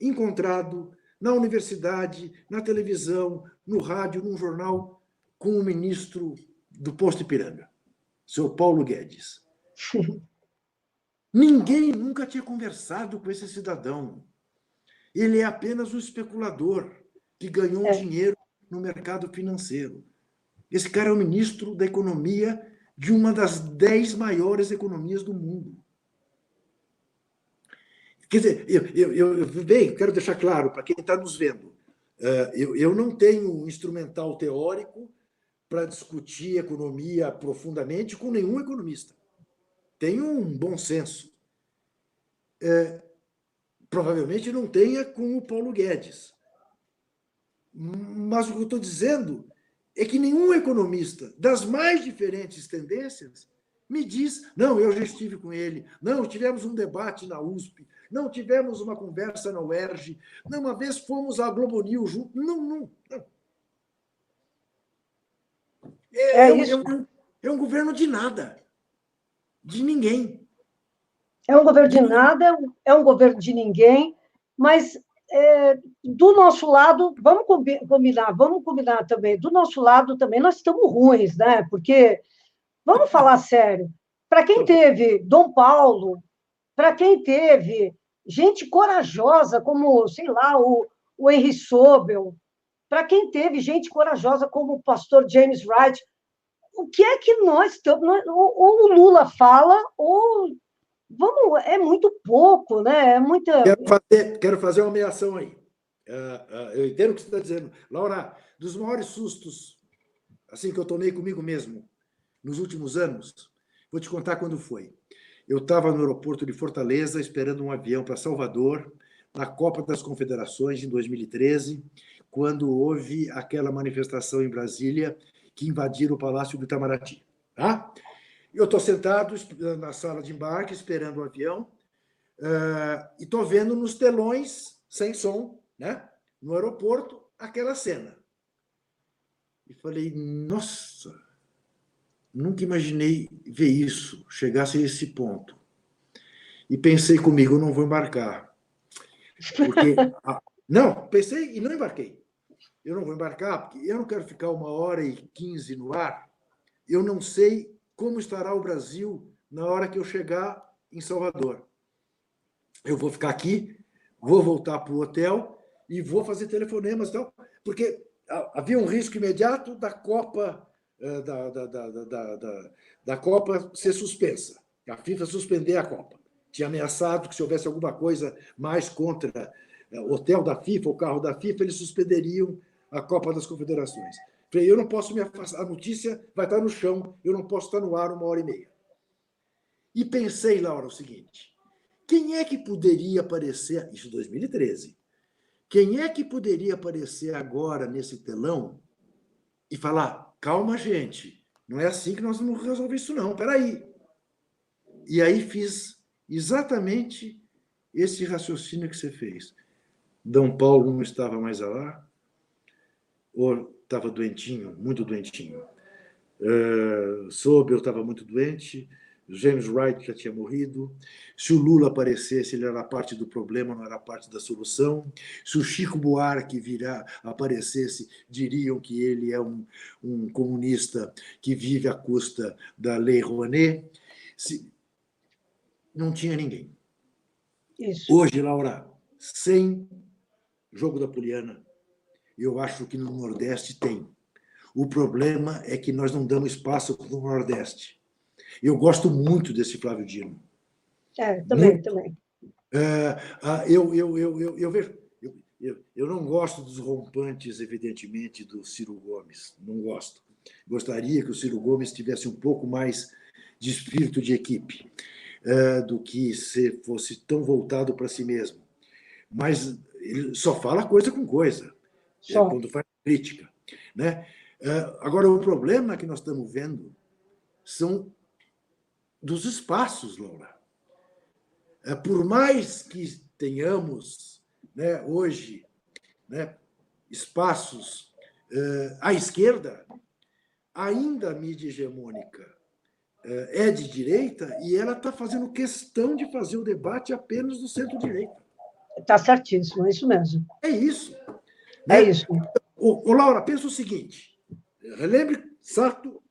S2: encontrado na universidade, na televisão, no rádio, num jornal, com o ministro do Posto Ipiranga seu Paulo Guedes. Ninguém nunca tinha conversado com esse cidadão. Ele é apenas um especulador que ganhou é. dinheiro no mercado financeiro. Esse cara é o ministro da Economia de uma das dez maiores economias do mundo. Quer dizer, eu, eu, eu bem, quero deixar claro para quem está nos vendo, uh, eu, eu não tenho um instrumental teórico para discutir economia profundamente com nenhum economista. Tenho um bom senso. É, provavelmente não tenha com o Paulo Guedes. Mas o que eu estou dizendo é que nenhum economista das mais diferentes tendências me diz: não, eu já estive com ele, não, tivemos um debate na USP, não tivemos uma conversa na UERJ, não, uma vez fomos à Globo News junto. Não, não, não. É, é, é, um, é um governo de nada, de ninguém.
S1: É um governo de nada, é um governo de ninguém, mas é, do nosso lado, vamos combinar, vamos combinar também, do nosso lado também nós estamos ruins, né? Porque, vamos falar sério, para quem teve Dom Paulo, para quem teve gente corajosa como, sei lá, o, o Henry Sobel, para quem teve gente corajosa como o pastor James Wright, o que é que nós estamos. Ou o Lula fala, ou. Vamos, é muito pouco, né? É muita.
S2: Quero fazer, quero fazer uma ameação aí. Uh, uh, eu entendo o que você está dizendo. Laura, dos maiores sustos assim que eu tomei comigo mesmo nos últimos anos, vou te contar quando foi. Eu estava no aeroporto de Fortaleza esperando um avião para Salvador, na Copa das Confederações, em 2013, quando houve aquela manifestação em Brasília que invadiram o Palácio do Itamaraty. Tá? Eu estou sentado na sala de embarque, esperando o avião, uh, e estou vendo nos telões, sem som, né? no aeroporto, aquela cena. E falei, nossa, Nunca imaginei ver isso, chegasse a esse ponto. E pensei comigo, não vou embarcar. Porque. não, pensei e não embarquei. Eu não vou embarcar, porque eu não quero ficar uma hora e quinze no ar. Eu não sei como estará o Brasil na hora que eu chegar em Salvador. Eu vou ficar aqui, vou voltar para o hotel e vou fazer telefonemas, então, porque havia um risco imediato da Copa eh, da, da, da, da, da Copa ser suspensa, a FIFA suspender a Copa. Tinha ameaçado que se houvesse alguma coisa mais contra eh, o hotel da FIFA, o carro da FIFA, eles suspenderiam a Copa das Confederações. Falei, eu não posso me afastar, a notícia vai estar no chão, eu não posso estar no ar uma hora e meia. E pensei, Laura, o seguinte: quem é que poderia aparecer, isso em 2013, quem é que poderia aparecer agora nesse telão e falar: calma, gente, não é assim que nós vamos resolver isso, não, peraí. E aí fiz exatamente esse raciocínio que você fez. D. Paulo não estava mais lá, ou estava doentinho, muito doentinho. Uh, soube, eu estava muito doente, James Wright já tinha morrido. Se o Lula aparecesse, ele era parte do problema, não era parte da solução. Se o Chico Buarque virar, aparecesse, diriam que ele é um, um comunista que vive à custa da Lei Rouanet. Se... Não tinha ninguém. Isso. Hoje, Laura, sem jogo da Poliana, eu acho que no Nordeste tem. O problema é que nós não damos espaço para o Nordeste. Eu gosto muito desse Flávio Dino.
S1: É, também, muito. também.
S2: É, eu, eu, eu, eu, eu vejo. Eu, eu, eu não gosto dos rompantes, evidentemente, do Ciro Gomes. Não gosto. Gostaria que o Ciro Gomes tivesse um pouco mais de espírito de equipe é, do que se fosse tão voltado para si mesmo. Mas ele só fala coisa com coisa, é, quando faz crítica. Né? É, agora, o problema que nós estamos vendo são dos espaços, Laura. É, por mais que tenhamos né, hoje né, espaços uh, à esquerda, ainda a mídia hegemônica uh, é de direita e ela está fazendo questão de fazer o debate apenas do centro-direita.
S1: Está certíssimo, é isso mesmo.
S2: É isso.
S1: É né? isso.
S2: O, o, Laura, pensa o seguinte: relembre, Sarto,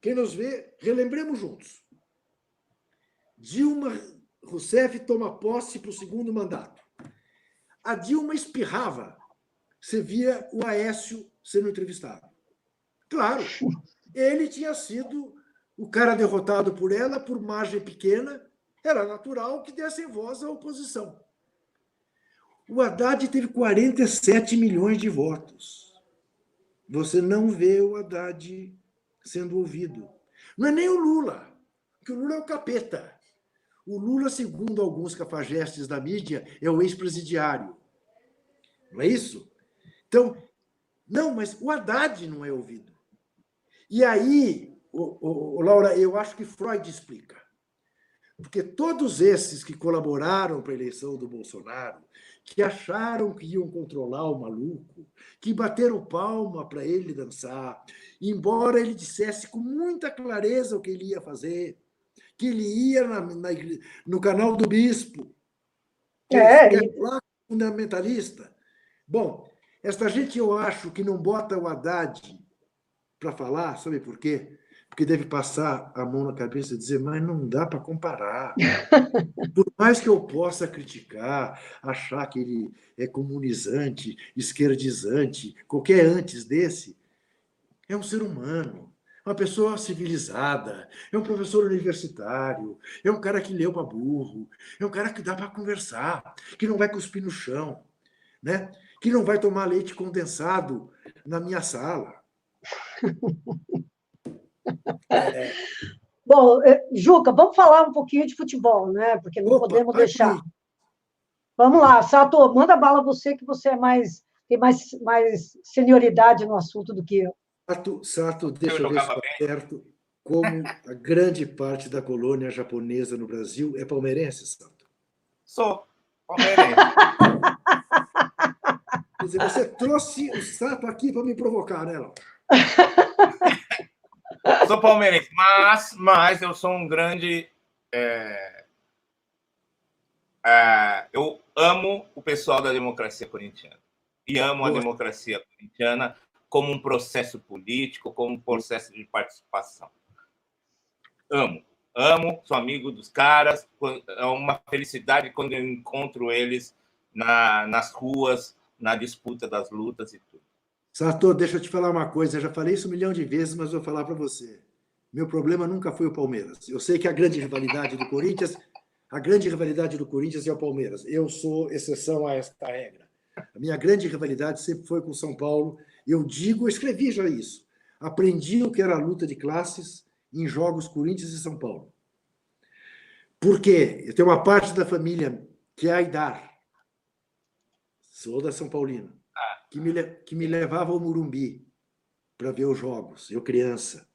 S2: quem nos vê, relembremos juntos. Dilma Rousseff toma posse para o segundo mandato. A Dilma espirrava. Você via o Aécio sendo entrevistado. Claro, ele tinha sido o cara derrotado por ela por margem pequena. Era natural que dessem voz à oposição. O Haddad teve 47 milhões de votos. Você não vê o Haddad sendo ouvido. Não é nem o Lula, que o Lula é o capeta. O Lula, segundo alguns cafajestes da mídia, é o ex-presidiário. Não é isso? Então, não, mas o Haddad não é ouvido. E aí, o, o, Laura, eu acho que Freud explica. Porque todos esses que colaboraram para a eleição do Bolsonaro, que acharam que iam controlar o maluco, que bateram palma para ele dançar, embora ele dissesse com muita clareza o que ele ia fazer, que ele ia na, na, no canal do bispo.
S1: É, e...
S2: fundamentalista. Bom, esta gente eu acho que não bota o Haddad para falar, sabe por quê? Porque deve passar a mão na cabeça e dizer, mas não dá para comparar. Por mais que eu possa criticar, achar que ele é comunizante, esquerdizante, qualquer antes desse, é um ser humano, uma pessoa civilizada, é um professor universitário, é um cara que leu para burro, é um cara que dá para conversar, que não vai cuspir no chão, né? que não vai tomar leite condensado na minha sala.
S1: É. Bom, é, Juca, vamos falar um pouquinho de futebol, né? Porque não Opa, podemos deixar. Vamos lá, Sato, manda bala você, que você é mais, tem mais, mais senioridade no assunto do que eu.
S2: Sato, Sato deixa eu ver se está certo. Como a grande parte da colônia japonesa no Brasil é palmeirense, Sato?
S3: Sou palmeirense.
S2: Quer dizer, você trouxe o Sato aqui para me provocar, né, Laura?
S3: sou palmeirense, mas, mas eu sou um grande. É, é, eu amo o pessoal da democracia corintiana. E amo a democracia corintiana como um processo político, como um processo de participação. Amo. Amo, sou amigo dos caras. É uma felicidade quando eu encontro eles na, nas ruas, na disputa das lutas e tudo.
S2: Sartor, deixa eu te falar uma coisa. Eu já falei isso um milhão de vezes, mas vou falar para você. Meu problema nunca foi o Palmeiras. Eu sei que a grande rivalidade do Corinthians, a grande rivalidade do Corinthians é o Palmeiras. Eu sou exceção a esta regra. A minha grande rivalidade sempre foi com o São Paulo. Eu digo, eu escrevi já isso. Aprendi o que era a luta de classes em jogos Corinthians e São Paulo. Por quê? Eu tenho uma parte da família que é Aidar, sou da São Paulina que me, que me levava ao Murumbi para ver os jogos, eu criança.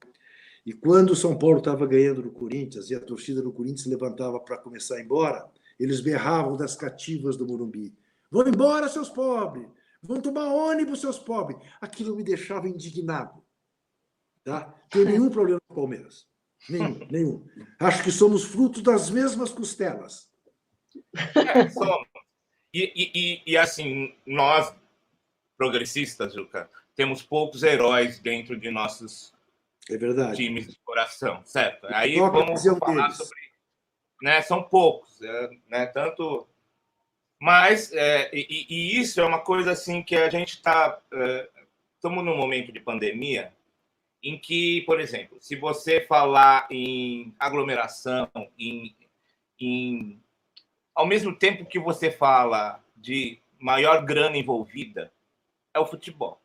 S2: E quando o São Paulo estava ganhando no Corinthians e a torcida do Corinthians se levantava para começar a ir embora, eles berravam das cativas do Murumbi: Vão embora, seus pobres! Vão tomar ônibus, seus pobres! Aquilo me deixava indignado. Tá? Tem nenhum problema com o Palmeiras. Nenhum, nenhum. Acho que somos frutos das mesmas costelas.
S3: É, somos. E, e, e, assim, nós progressistas, Juca, temos poucos heróis dentro de nossos
S2: é verdade.
S3: times de coração, certo? Aí vamos falar deles. sobre. Né, são poucos, é, né, tanto. Mas, é, e, e, isso é uma coisa assim que a gente está. É, estamos num momento de pandemia em que, por exemplo, se você falar em aglomeração, em, em ao mesmo tempo que você fala de maior grana envolvida, é o futebol,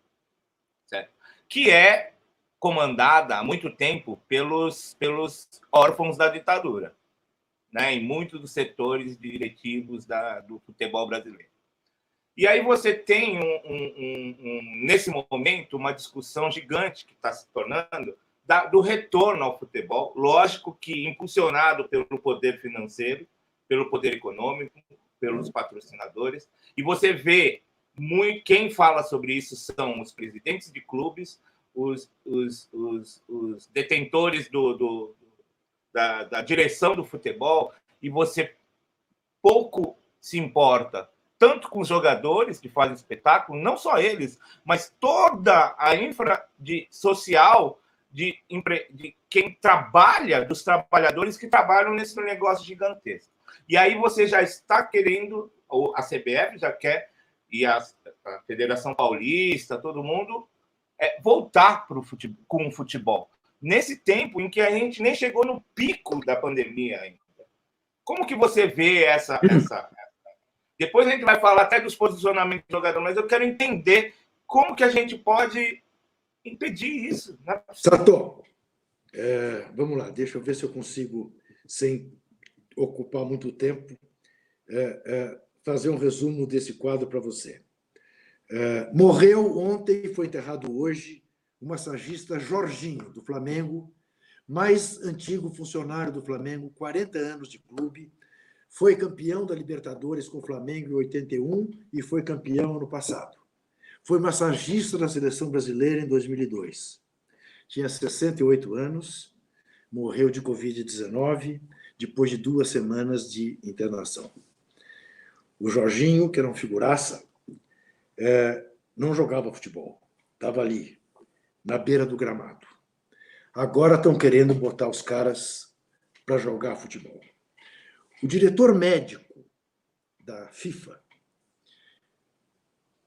S3: certo? Que é comandada há muito tempo pelos, pelos órfãos da ditadura, né? em muitos dos setores diretivos da, do futebol brasileiro. E aí você tem, um, um, um, nesse momento, uma discussão gigante que está se tornando da, do retorno ao futebol, lógico que impulsionado pelo poder financeiro, pelo poder econômico, pelos patrocinadores, e você vê muito, quem fala sobre isso são os presidentes de clubes, os, os, os, os detentores do, do da, da direção do futebol, e você pouco se importa tanto com os jogadores que fazem espetáculo, não só eles, mas toda a infra de, social de, de quem trabalha, dos trabalhadores que trabalham nesse negócio gigantesco. E aí você já está querendo, ou a CBF já quer e a, a Federação Paulista, todo mundo, é, voltar pro futebol, com o futebol. Nesse tempo em que a gente nem chegou no pico da pandemia ainda. Como que você vê essa, essa, Depois a gente vai falar até dos posicionamentos do jogador, mas eu quero entender como que a gente pode impedir isso. Né?
S2: Sato, é, vamos lá, deixa eu ver se eu consigo, sem ocupar muito tempo, é, é, fazer um resumo desse quadro para você. É, morreu ontem e foi enterrado hoje o massagista Jorginho, do Flamengo, mais antigo funcionário do Flamengo, 40 anos de clube, foi campeão da Libertadores com o Flamengo em 81 e foi campeão ano passado. Foi massagista da seleção brasileira em 2002. Tinha 68 anos, morreu de Covid-19 depois de duas semanas de internação. O Jorginho, que era um figuraça, é, não jogava futebol. Estava ali, na beira do gramado. Agora estão querendo botar os caras para jogar futebol. O diretor médico da FIFA,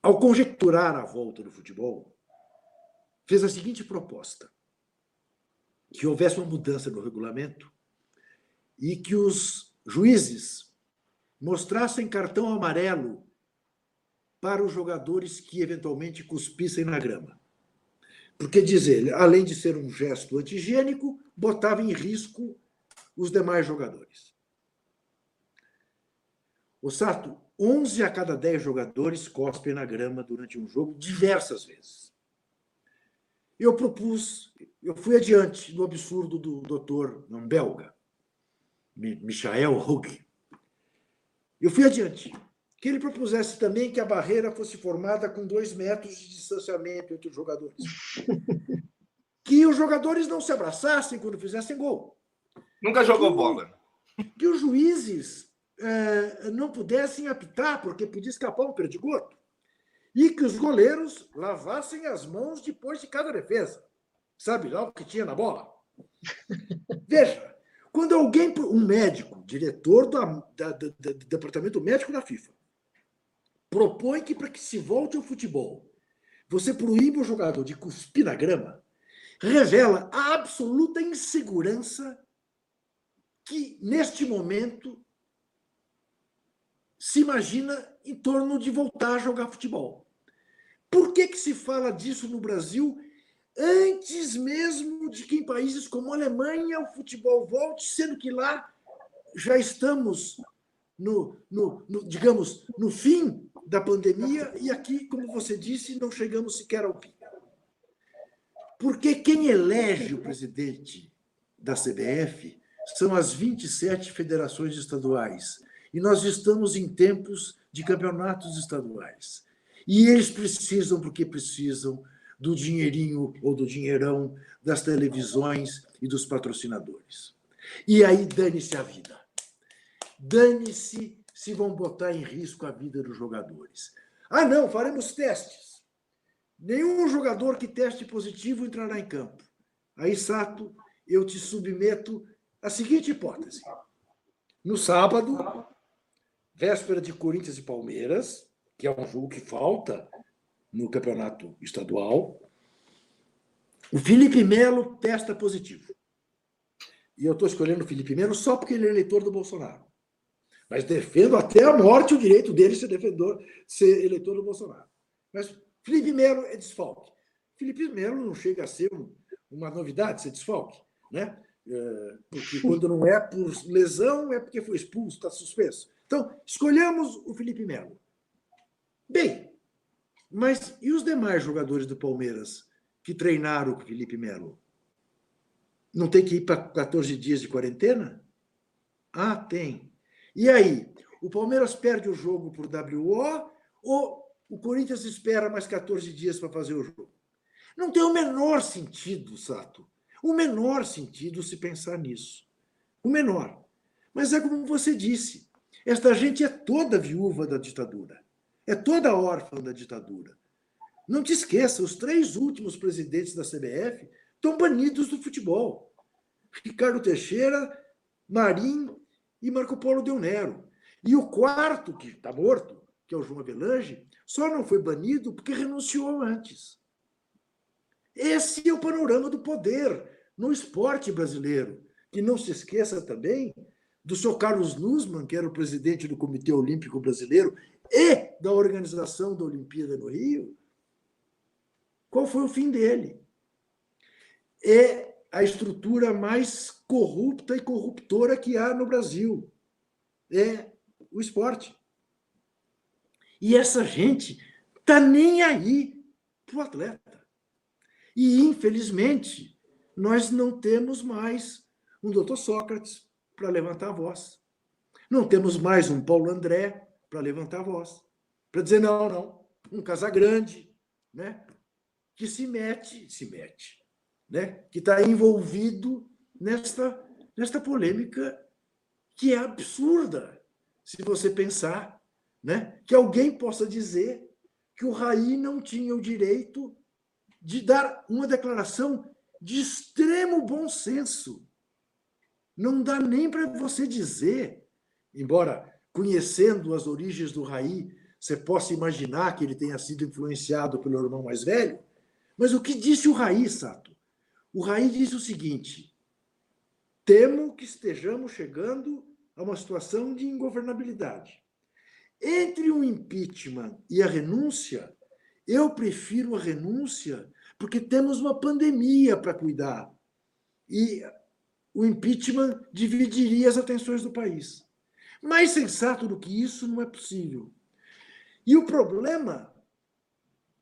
S2: ao conjecturar a volta do futebol, fez a seguinte proposta: que houvesse uma mudança no regulamento e que os juízes mostrassem cartão amarelo para os jogadores que eventualmente cuspissem na grama. Porque, diz ele, além de ser um gesto antigênico, botava em risco os demais jogadores. O Sato, 11 a cada 10 jogadores cospem na grama durante um jogo diversas vezes. Eu propus, eu fui adiante no absurdo do doutor, não belga, Michael Hug. Eu fui adiante. Que ele propusesse também que a barreira fosse formada com dois metros de distanciamento entre os jogadores. que os jogadores não se abraçassem quando fizessem gol.
S3: Nunca jogou que, bola.
S2: Que os juízes é, não pudessem apitar, porque podia escapar um perdigoto. E que os goleiros lavassem as mãos depois de cada defesa. Sabe lá o que tinha na bola? Veja, quando alguém, um médico, diretor da, do departamento médico da FIFA, propõe que para que se volte ao futebol, você proíbe o jogador de cuspir na grama, revela a absoluta insegurança que, neste momento, se imagina em torno de voltar a jogar futebol. Por que, que se fala disso no Brasil antes mesmo de que em países como a Alemanha o futebol volte, sendo que lá já estamos no, no, no, digamos, no fim da pandemia e aqui, como você disse, não chegamos sequer ao fim. Porque quem elege o presidente da CBF são as 27 federações estaduais. E nós estamos em tempos de campeonatos estaduais. E eles precisam, porque precisam, do dinheirinho ou do dinheirão das televisões e dos patrocinadores. E aí dane-se a vida. Dane-se se vão botar em risco a vida dos jogadores. Ah, não, faremos testes. Nenhum jogador que teste positivo entrará em campo. Aí, Sato, eu te submeto à seguinte hipótese. No sábado, véspera de Corinthians e Palmeiras, que é um jogo que falta no campeonato estadual. O Felipe Melo testa positivo. E eu estou escolhendo o Felipe Melo só porque ele é eleitor do Bolsonaro. Mas defendo até a morte o direito dele ser, defendor, ser eleitor do Bolsonaro. Mas Felipe Melo é desfalque. Felipe Melo não chega a ser um, uma novidade ser desfalque, né? É, porque quando não é por lesão, é porque foi expulso, está suspenso. Então, escolhemos o Felipe Melo. Bem, mas e os demais jogadores do Palmeiras que treinaram com o Felipe Melo? Não tem que ir para 14 dias de quarentena? Ah, tem. E aí? O Palmeiras perde o jogo por WO ou o Corinthians espera mais 14 dias para fazer o jogo? Não tem o menor sentido, Sato. O menor sentido se pensar nisso. O menor. Mas é como você disse: esta gente é toda viúva da ditadura. É toda órfã da ditadura. Não te esqueça, os três últimos presidentes da CBF estão banidos do futebol. Ricardo Teixeira, Marim e Marco Polo Del Nero. E o quarto, que está morto, que é o João Avelange, só não foi banido porque renunciou antes. Esse é o panorama do poder no esporte brasileiro. E não se esqueça também do senhor Carlos Nussmann, que era o presidente do Comitê Olímpico Brasileiro e da organização da Olimpíada no Rio, qual foi o fim dele? É a estrutura mais corrupta e corruptora que há no Brasil. É o esporte. E essa gente tá nem aí para o atleta. E, infelizmente, nós não temos mais um doutor Sócrates para levantar a voz. Não temos mais um Paulo André para levantar a voz, para dizer não, não, um Casagrande, né? Que se mete, se mete, né? Que está envolvido nesta nesta polêmica que é absurda, se você pensar né, que alguém possa dizer que o Raí não tinha o direito de dar uma declaração de extremo bom senso. Não dá nem para você dizer, embora conhecendo as origens do Raí, você possa imaginar que ele tenha sido influenciado pelo irmão mais velho, mas o que disse o Raí, Sato? O Raí disse o seguinte: temo que estejamos chegando a uma situação de ingovernabilidade. Entre o impeachment e a renúncia, eu prefiro a renúncia porque temos uma pandemia para cuidar. E o impeachment dividiria as atenções do país. Mais sensato do que isso não é possível. E o problema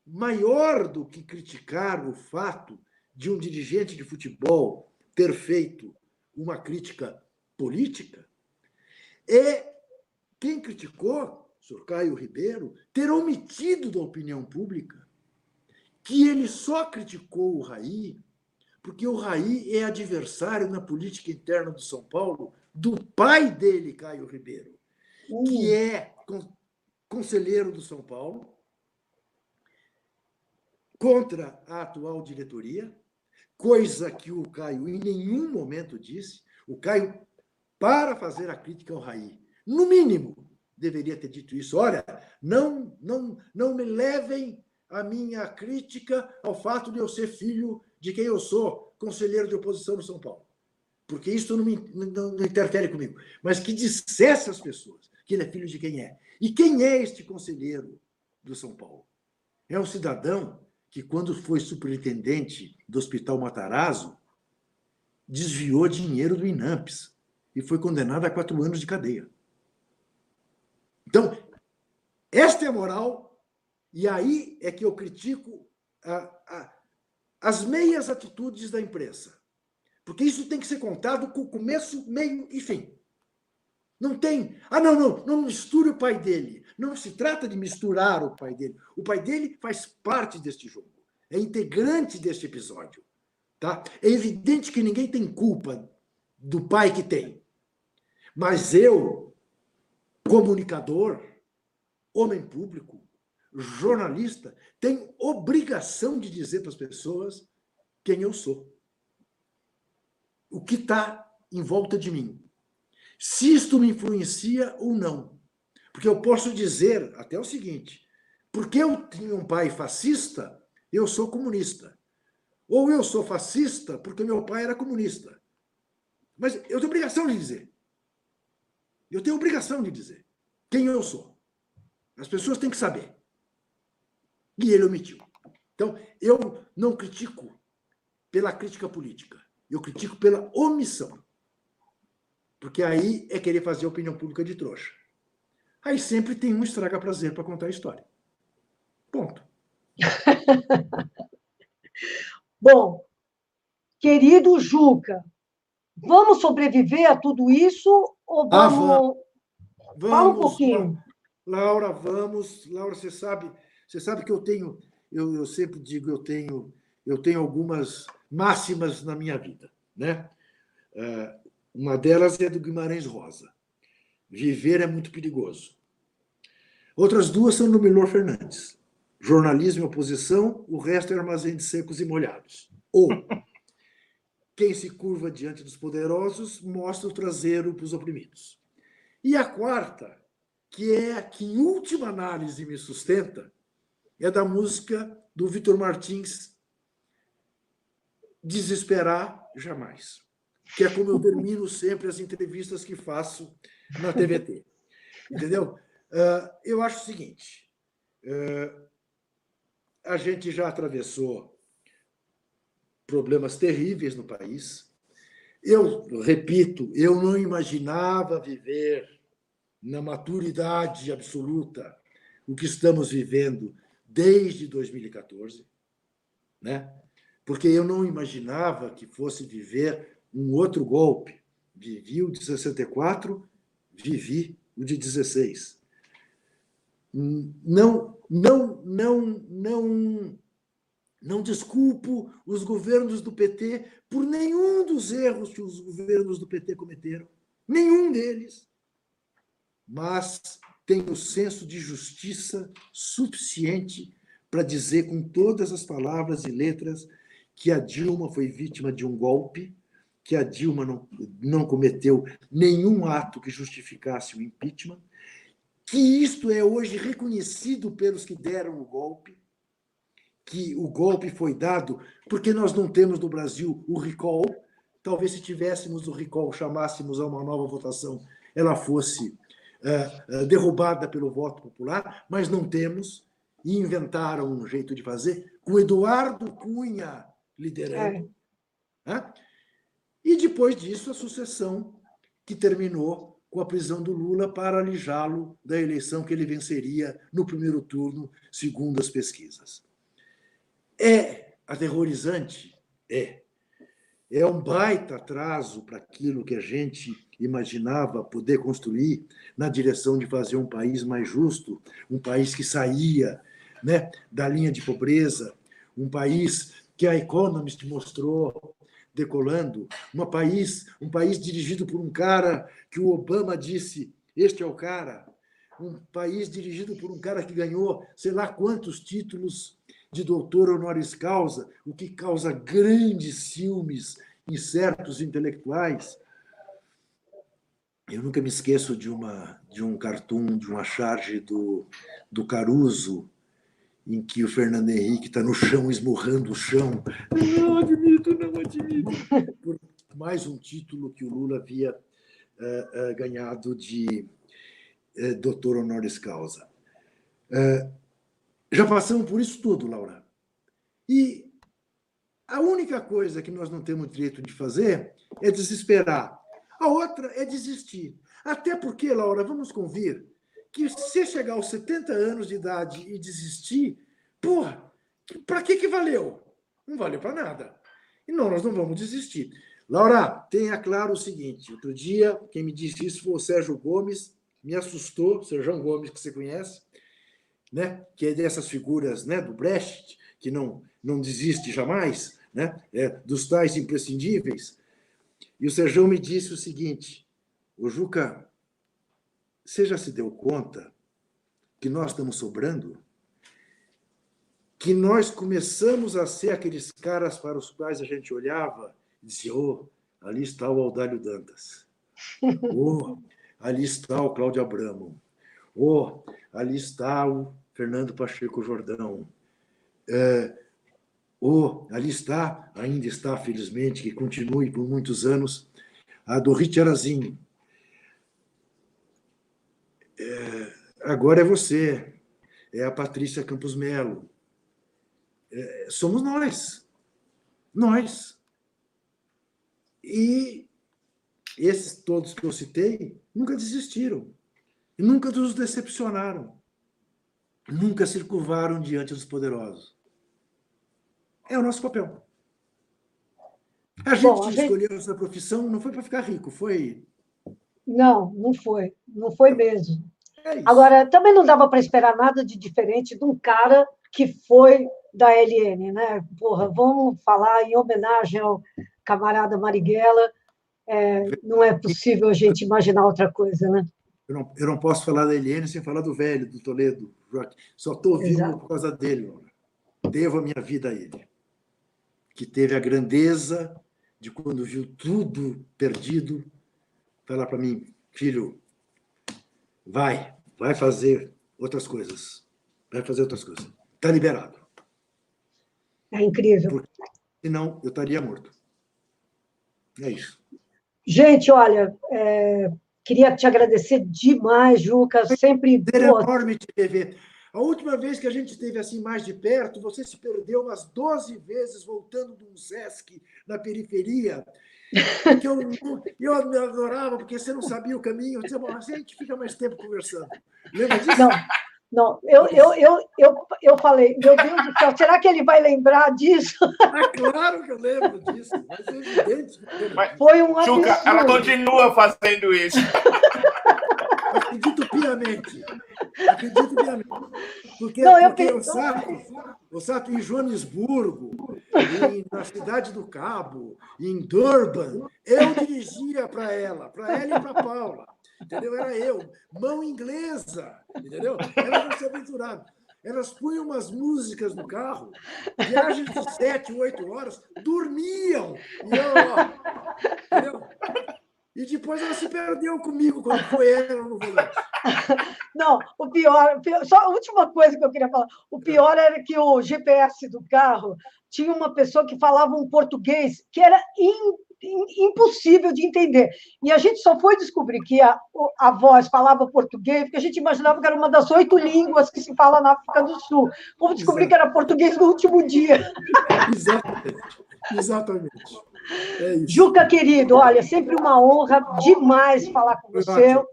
S2: maior do que criticar o fato de um dirigente de futebol ter feito uma crítica política é quem criticou, o senhor Caio Ribeiro, ter omitido da opinião pública que ele só criticou o Raí porque o Raí é adversário na política interna do São Paulo do pai dele, Caio Ribeiro, uh. que é conselheiro do São Paulo, contra a atual diretoria, coisa que o Caio em nenhum momento disse. O Caio, para fazer a crítica ao Raí, no mínimo, deveria ter dito isso. Olha, não, não, não me levem a minha crítica ao fato de eu ser filho de quem eu sou, conselheiro de oposição no São Paulo. Porque isso não, me, não, não interfere comigo. Mas que dissesse às pessoas que ele é filho de quem é. E quem é este conselheiro do São Paulo? É um cidadão que, quando foi superintendente do Hospital Matarazzo, desviou dinheiro do INAMPS e foi condenado a quatro anos de cadeia. Então, esta é a moral, e aí é que eu critico a, a, as meias atitudes da imprensa. Porque isso tem que ser contado com começo, meio e fim. Não tem. Ah, não, não, não misture o pai dele. Não se trata de misturar o pai dele. O pai dele faz parte deste jogo. É integrante deste episódio. Tá? É evidente que ninguém tem culpa do pai que tem. Mas eu, comunicador, homem público, jornalista, tenho obrigação de dizer para as pessoas quem eu sou. O que está em volta de mim se isto me influencia ou não. Porque eu posso dizer até o seguinte: porque eu tinha um pai fascista, eu sou comunista. Ou eu sou fascista porque meu pai era comunista. Mas eu tenho obrigação de dizer. Eu tenho obrigação de dizer quem eu sou. As pessoas têm que saber. E ele omitiu. Então, eu não critico pela crítica política. Eu critico pela omissão. Porque aí é querer fazer opinião pública de trouxa. Aí sempre tem um estraga prazer para contar a história. Ponto.
S1: Bom, querido Juca, vamos sobreviver a tudo isso ou ah, vamos.
S2: Ah, vamos Fala um pouquinho. Laura, vamos. Laura, você sabe, você sabe que eu tenho, eu, eu sempre digo, eu tenho, eu tenho algumas máximas na minha vida, né? Uh, uma delas é do Guimarães Rosa. Viver é muito perigoso. Outras duas são do Milor Fernandes. Jornalismo e oposição, o resto é armazém de secos e molhados. Ou quem se curva diante dos poderosos mostra o traseiro para os oprimidos. E a quarta, que é a que em última análise me sustenta, é da música do Vitor Martins, Desesperar Jamais que é como eu termino sempre as entrevistas que faço na TVT. Entendeu? Uh, eu acho o seguinte: uh, a gente já atravessou problemas terríveis no país. Eu repito, eu não imaginava viver na maturidade absoluta o que estamos vivendo desde 2014, né? Porque eu não imaginava que fosse viver um outro golpe. Vivi o de 64, vivi o de 16. Não, não, não, não, não desculpo os governos do PT por nenhum dos erros que os governos do PT cometeram, nenhum deles. Mas tem o senso de justiça suficiente para dizer com todas as palavras e letras que a Dilma foi vítima de um golpe, que a Dilma não, não cometeu nenhum ato que justificasse o impeachment, que isto é hoje reconhecido pelos que deram o golpe, que o golpe foi dado porque nós não temos no Brasil o recall. Talvez se tivéssemos o recall, chamássemos a uma nova votação, ela fosse uh, uh, derrubada pelo voto popular, mas não temos e inventaram um jeito de fazer com Eduardo Cunha liderando. É. Né? E depois disso, a sucessão que terminou com a prisão do Lula para alijá-lo da eleição que ele venceria no primeiro turno, segundo as pesquisas. É aterrorizante? É. É um baita atraso para aquilo que a gente imaginava poder construir na direção de fazer um país mais justo, um país que saía né, da linha de pobreza, um país que a Economist mostrou decolando, um país, um país dirigido por um cara que o Obama disse, este é o cara, um país dirigido por um cara que ganhou sei lá quantos títulos de doutor honoris causa, o que causa grandes ciúmes em certos intelectuais. Eu nunca me esqueço de uma de um cartoon, de uma charge do, do Caruso, em que o Fernando Henrique está no chão, esmurrando o chão. Não admito, não admito. Por mais um título que o Lula havia uh, uh, ganhado de uh, doutor honoris causa. já passamos por isso tudo, Laura. E a única coisa que nós não temos direito de fazer é desesperar. A outra é desistir. Até porque, Laura, vamos convir, que se chegar aos 70 anos de idade e desistir, porra, para que que valeu? Não valeu para nada. E não, nós não vamos desistir. Laura, tenha claro o seguinte: outro dia, quem me disse isso foi o Sérgio Gomes, me assustou, o Sérgio Gomes, que você conhece, né? que é dessas figuras né? do Brecht, que não, não desiste jamais, né? É, dos tais imprescindíveis. E o Sérgio me disse o seguinte: o Juca, você já se deu conta que nós estamos sobrando? Que nós começamos a ser aqueles caras para os quais a gente olhava e dizia: oh, ali está o Aldalho Dantas. Oh, ali está o Cláudio Abramo. Oh, ali está o Fernando Pacheco Jordão. É, oh, ali está, ainda está, felizmente, que continue por muitos anos, a do Arazinho. É, agora é você, é a Patrícia Campos Melo. É, somos nós. Nós. E esses todos que eu citei nunca desistiram. E nunca nos decepcionaram. Nunca se curvaram diante dos poderosos. É o nosso papel. A gente Bom, a escolheu gente... essa profissão não foi para ficar rico, foi
S1: não, não foi. Não foi mesmo. É Agora, também não dava para esperar nada de diferente de um cara que foi da LN, né? Porra, vamos falar em homenagem ao camarada Marighella. É, não é possível a gente imaginar outra coisa, né?
S2: Eu não, eu não posso falar da LN sem falar do velho, do Toledo. Só estou vivo Exato. por causa dele. Devo a minha vida a ele. Que teve a grandeza de, quando viu tudo perdido, falar para mim, filho, vai, vai fazer outras coisas. Vai fazer outras coisas. Está liberado.
S1: É incrível. Porque,
S2: senão eu estaria morto. É isso.
S1: Gente, olha, é, queria te agradecer demais, Juca. Sempre.
S2: É enorme te rever. A última vez que a gente esteve assim mais de perto, você se perdeu umas 12 vezes voltando de um Sesc na periferia que eu, eu adorava, porque você não sabia o caminho. Eu dizia, bom, a gente fica mais tempo conversando. Lembra disso?
S1: Não, não. Eu, eu, eu, eu, eu falei, meu Deus do céu, será que ele vai lembrar disso?
S2: Ah, claro que eu lembro disso, mas é evidente.
S3: Mas, Foi um absurdo. Chuca, ela continua fazendo isso.
S2: Acredito piamente. Acredito piamente. Porque, não, eu porque o Sato, o Sato em Joanesburgo, em, na Cidade do Cabo, em Durban, eu dirigia para ela, para ela e para Paula. entendeu? Era eu, mão inglesa, entendeu? Elas não se aventuravam. Elas punham umas músicas no carro, viagens de sete, oito horas, dormiam. E eu, ó, entendeu? E depois ela se perdeu comigo quando foi ela no volante.
S1: Não, o pior, só a última coisa que eu queria falar. O pior era que o GPS do carro tinha uma pessoa que falava um português que era impossível de entender. E a gente só foi descobrir que a, a voz falava português porque a gente imaginava que era uma das oito línguas que se fala na África do Sul. Vamos descobrir que era português no último dia.
S2: Exatamente. Exatamente.
S1: É Juca, querido, olha, sempre uma honra demais falar com você. Adoro,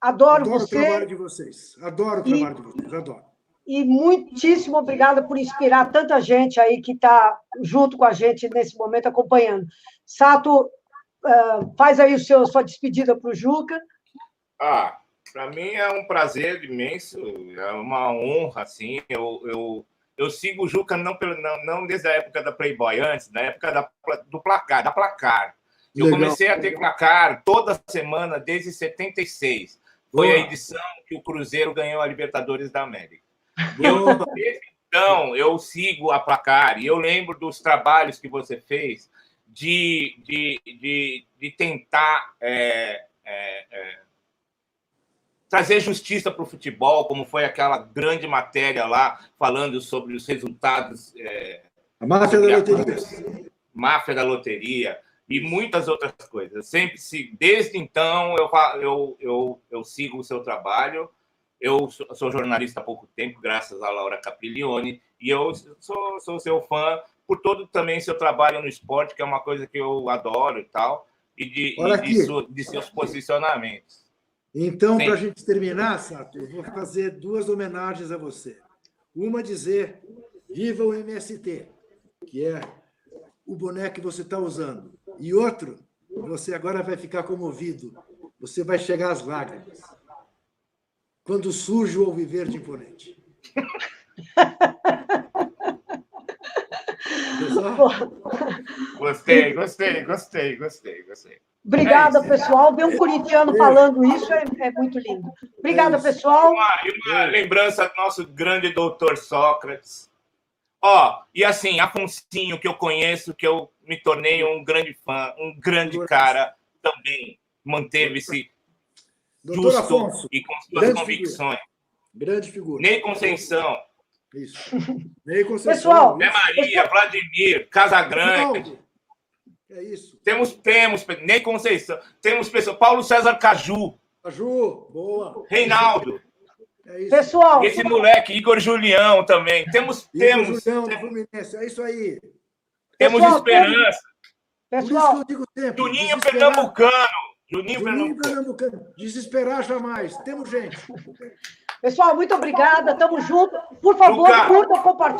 S1: Adoro você.
S2: Adoro o trabalho de vocês. Adoro o trabalho e... de vocês. Adoro
S1: e muitíssimo obrigada por inspirar tanta gente aí que está junto com a gente nesse momento acompanhando. Sato, uh, faz aí o seu, sua despedida para o Juca.
S3: Ah, para mim é um prazer imenso, é uma honra, assim. Eu, eu, eu sigo o Juca não, não, não desde a época da Playboy, antes, da época da, do placar, da placar. Eu Legal. comecei a ter placar toda semana desde 76. Foi Boa. a edição que o Cruzeiro ganhou a Libertadores da América. Eu, então, eu sigo a placar e eu lembro dos trabalhos que você fez de, de, de, de tentar é, é, é, trazer justiça para o futebol, como foi aquela grande matéria lá falando sobre os resultados. É,
S2: a máfia da loteria.
S3: Máfia da loteria e muitas outras coisas. Sempre se, desde então eu, eu, eu, eu sigo o seu trabalho eu sou jornalista há pouco tempo, graças a Laura Capiglione, e eu sou, sou seu fã por todo também seu trabalho no esporte, que é uma coisa que eu adoro e tal, e de, e de, de seus posicionamentos.
S2: Então, para a gente terminar, Sato, eu vou fazer duas homenagens a você. Uma dizer Viva o MST, que é o boneco que você está usando. E outro, você agora vai ficar comovido. Você vai chegar às lágrimas quando surge o Alviver de Imponente.
S3: gostei, gostei, gostei, gostei, gostei.
S1: Obrigada, é pessoal. Ver um corintiano falando isso é, é muito lindo. Obrigada, é pessoal.
S3: Uma, uma lembrança do nosso grande doutor Sócrates. Ó, e assim, Afonsinho, que eu conheço, que eu me tornei um grande fã, um grande cara, também manteve-se Doutor justo Afonso, e com suas convicções.
S2: Figura. Grande figura.
S3: Ney Conceição.
S2: Isso. Ney Conceição.
S1: Pessoal,
S3: Zé Maria, Vladimir, Casagrande.
S2: É isso.
S3: Temos, temos, Ney Conceição. Temos pessoas. Paulo César Caju.
S2: Caju, boa.
S3: Reinaldo.
S1: É isso. Pessoal.
S3: Esse moleque, Igor Julião também. Temos. Igor temos,
S2: Julião, temos, é isso aí.
S3: Temos Pessoal, esperança.
S1: Pessoal,
S3: Juninho Pernambucano.
S2: Juninho, Juninho Pernambucano. Desesperar jamais. Temos gente.
S1: Pessoal, muito obrigada. Tamo junto. Por favor, curta, compartilhe.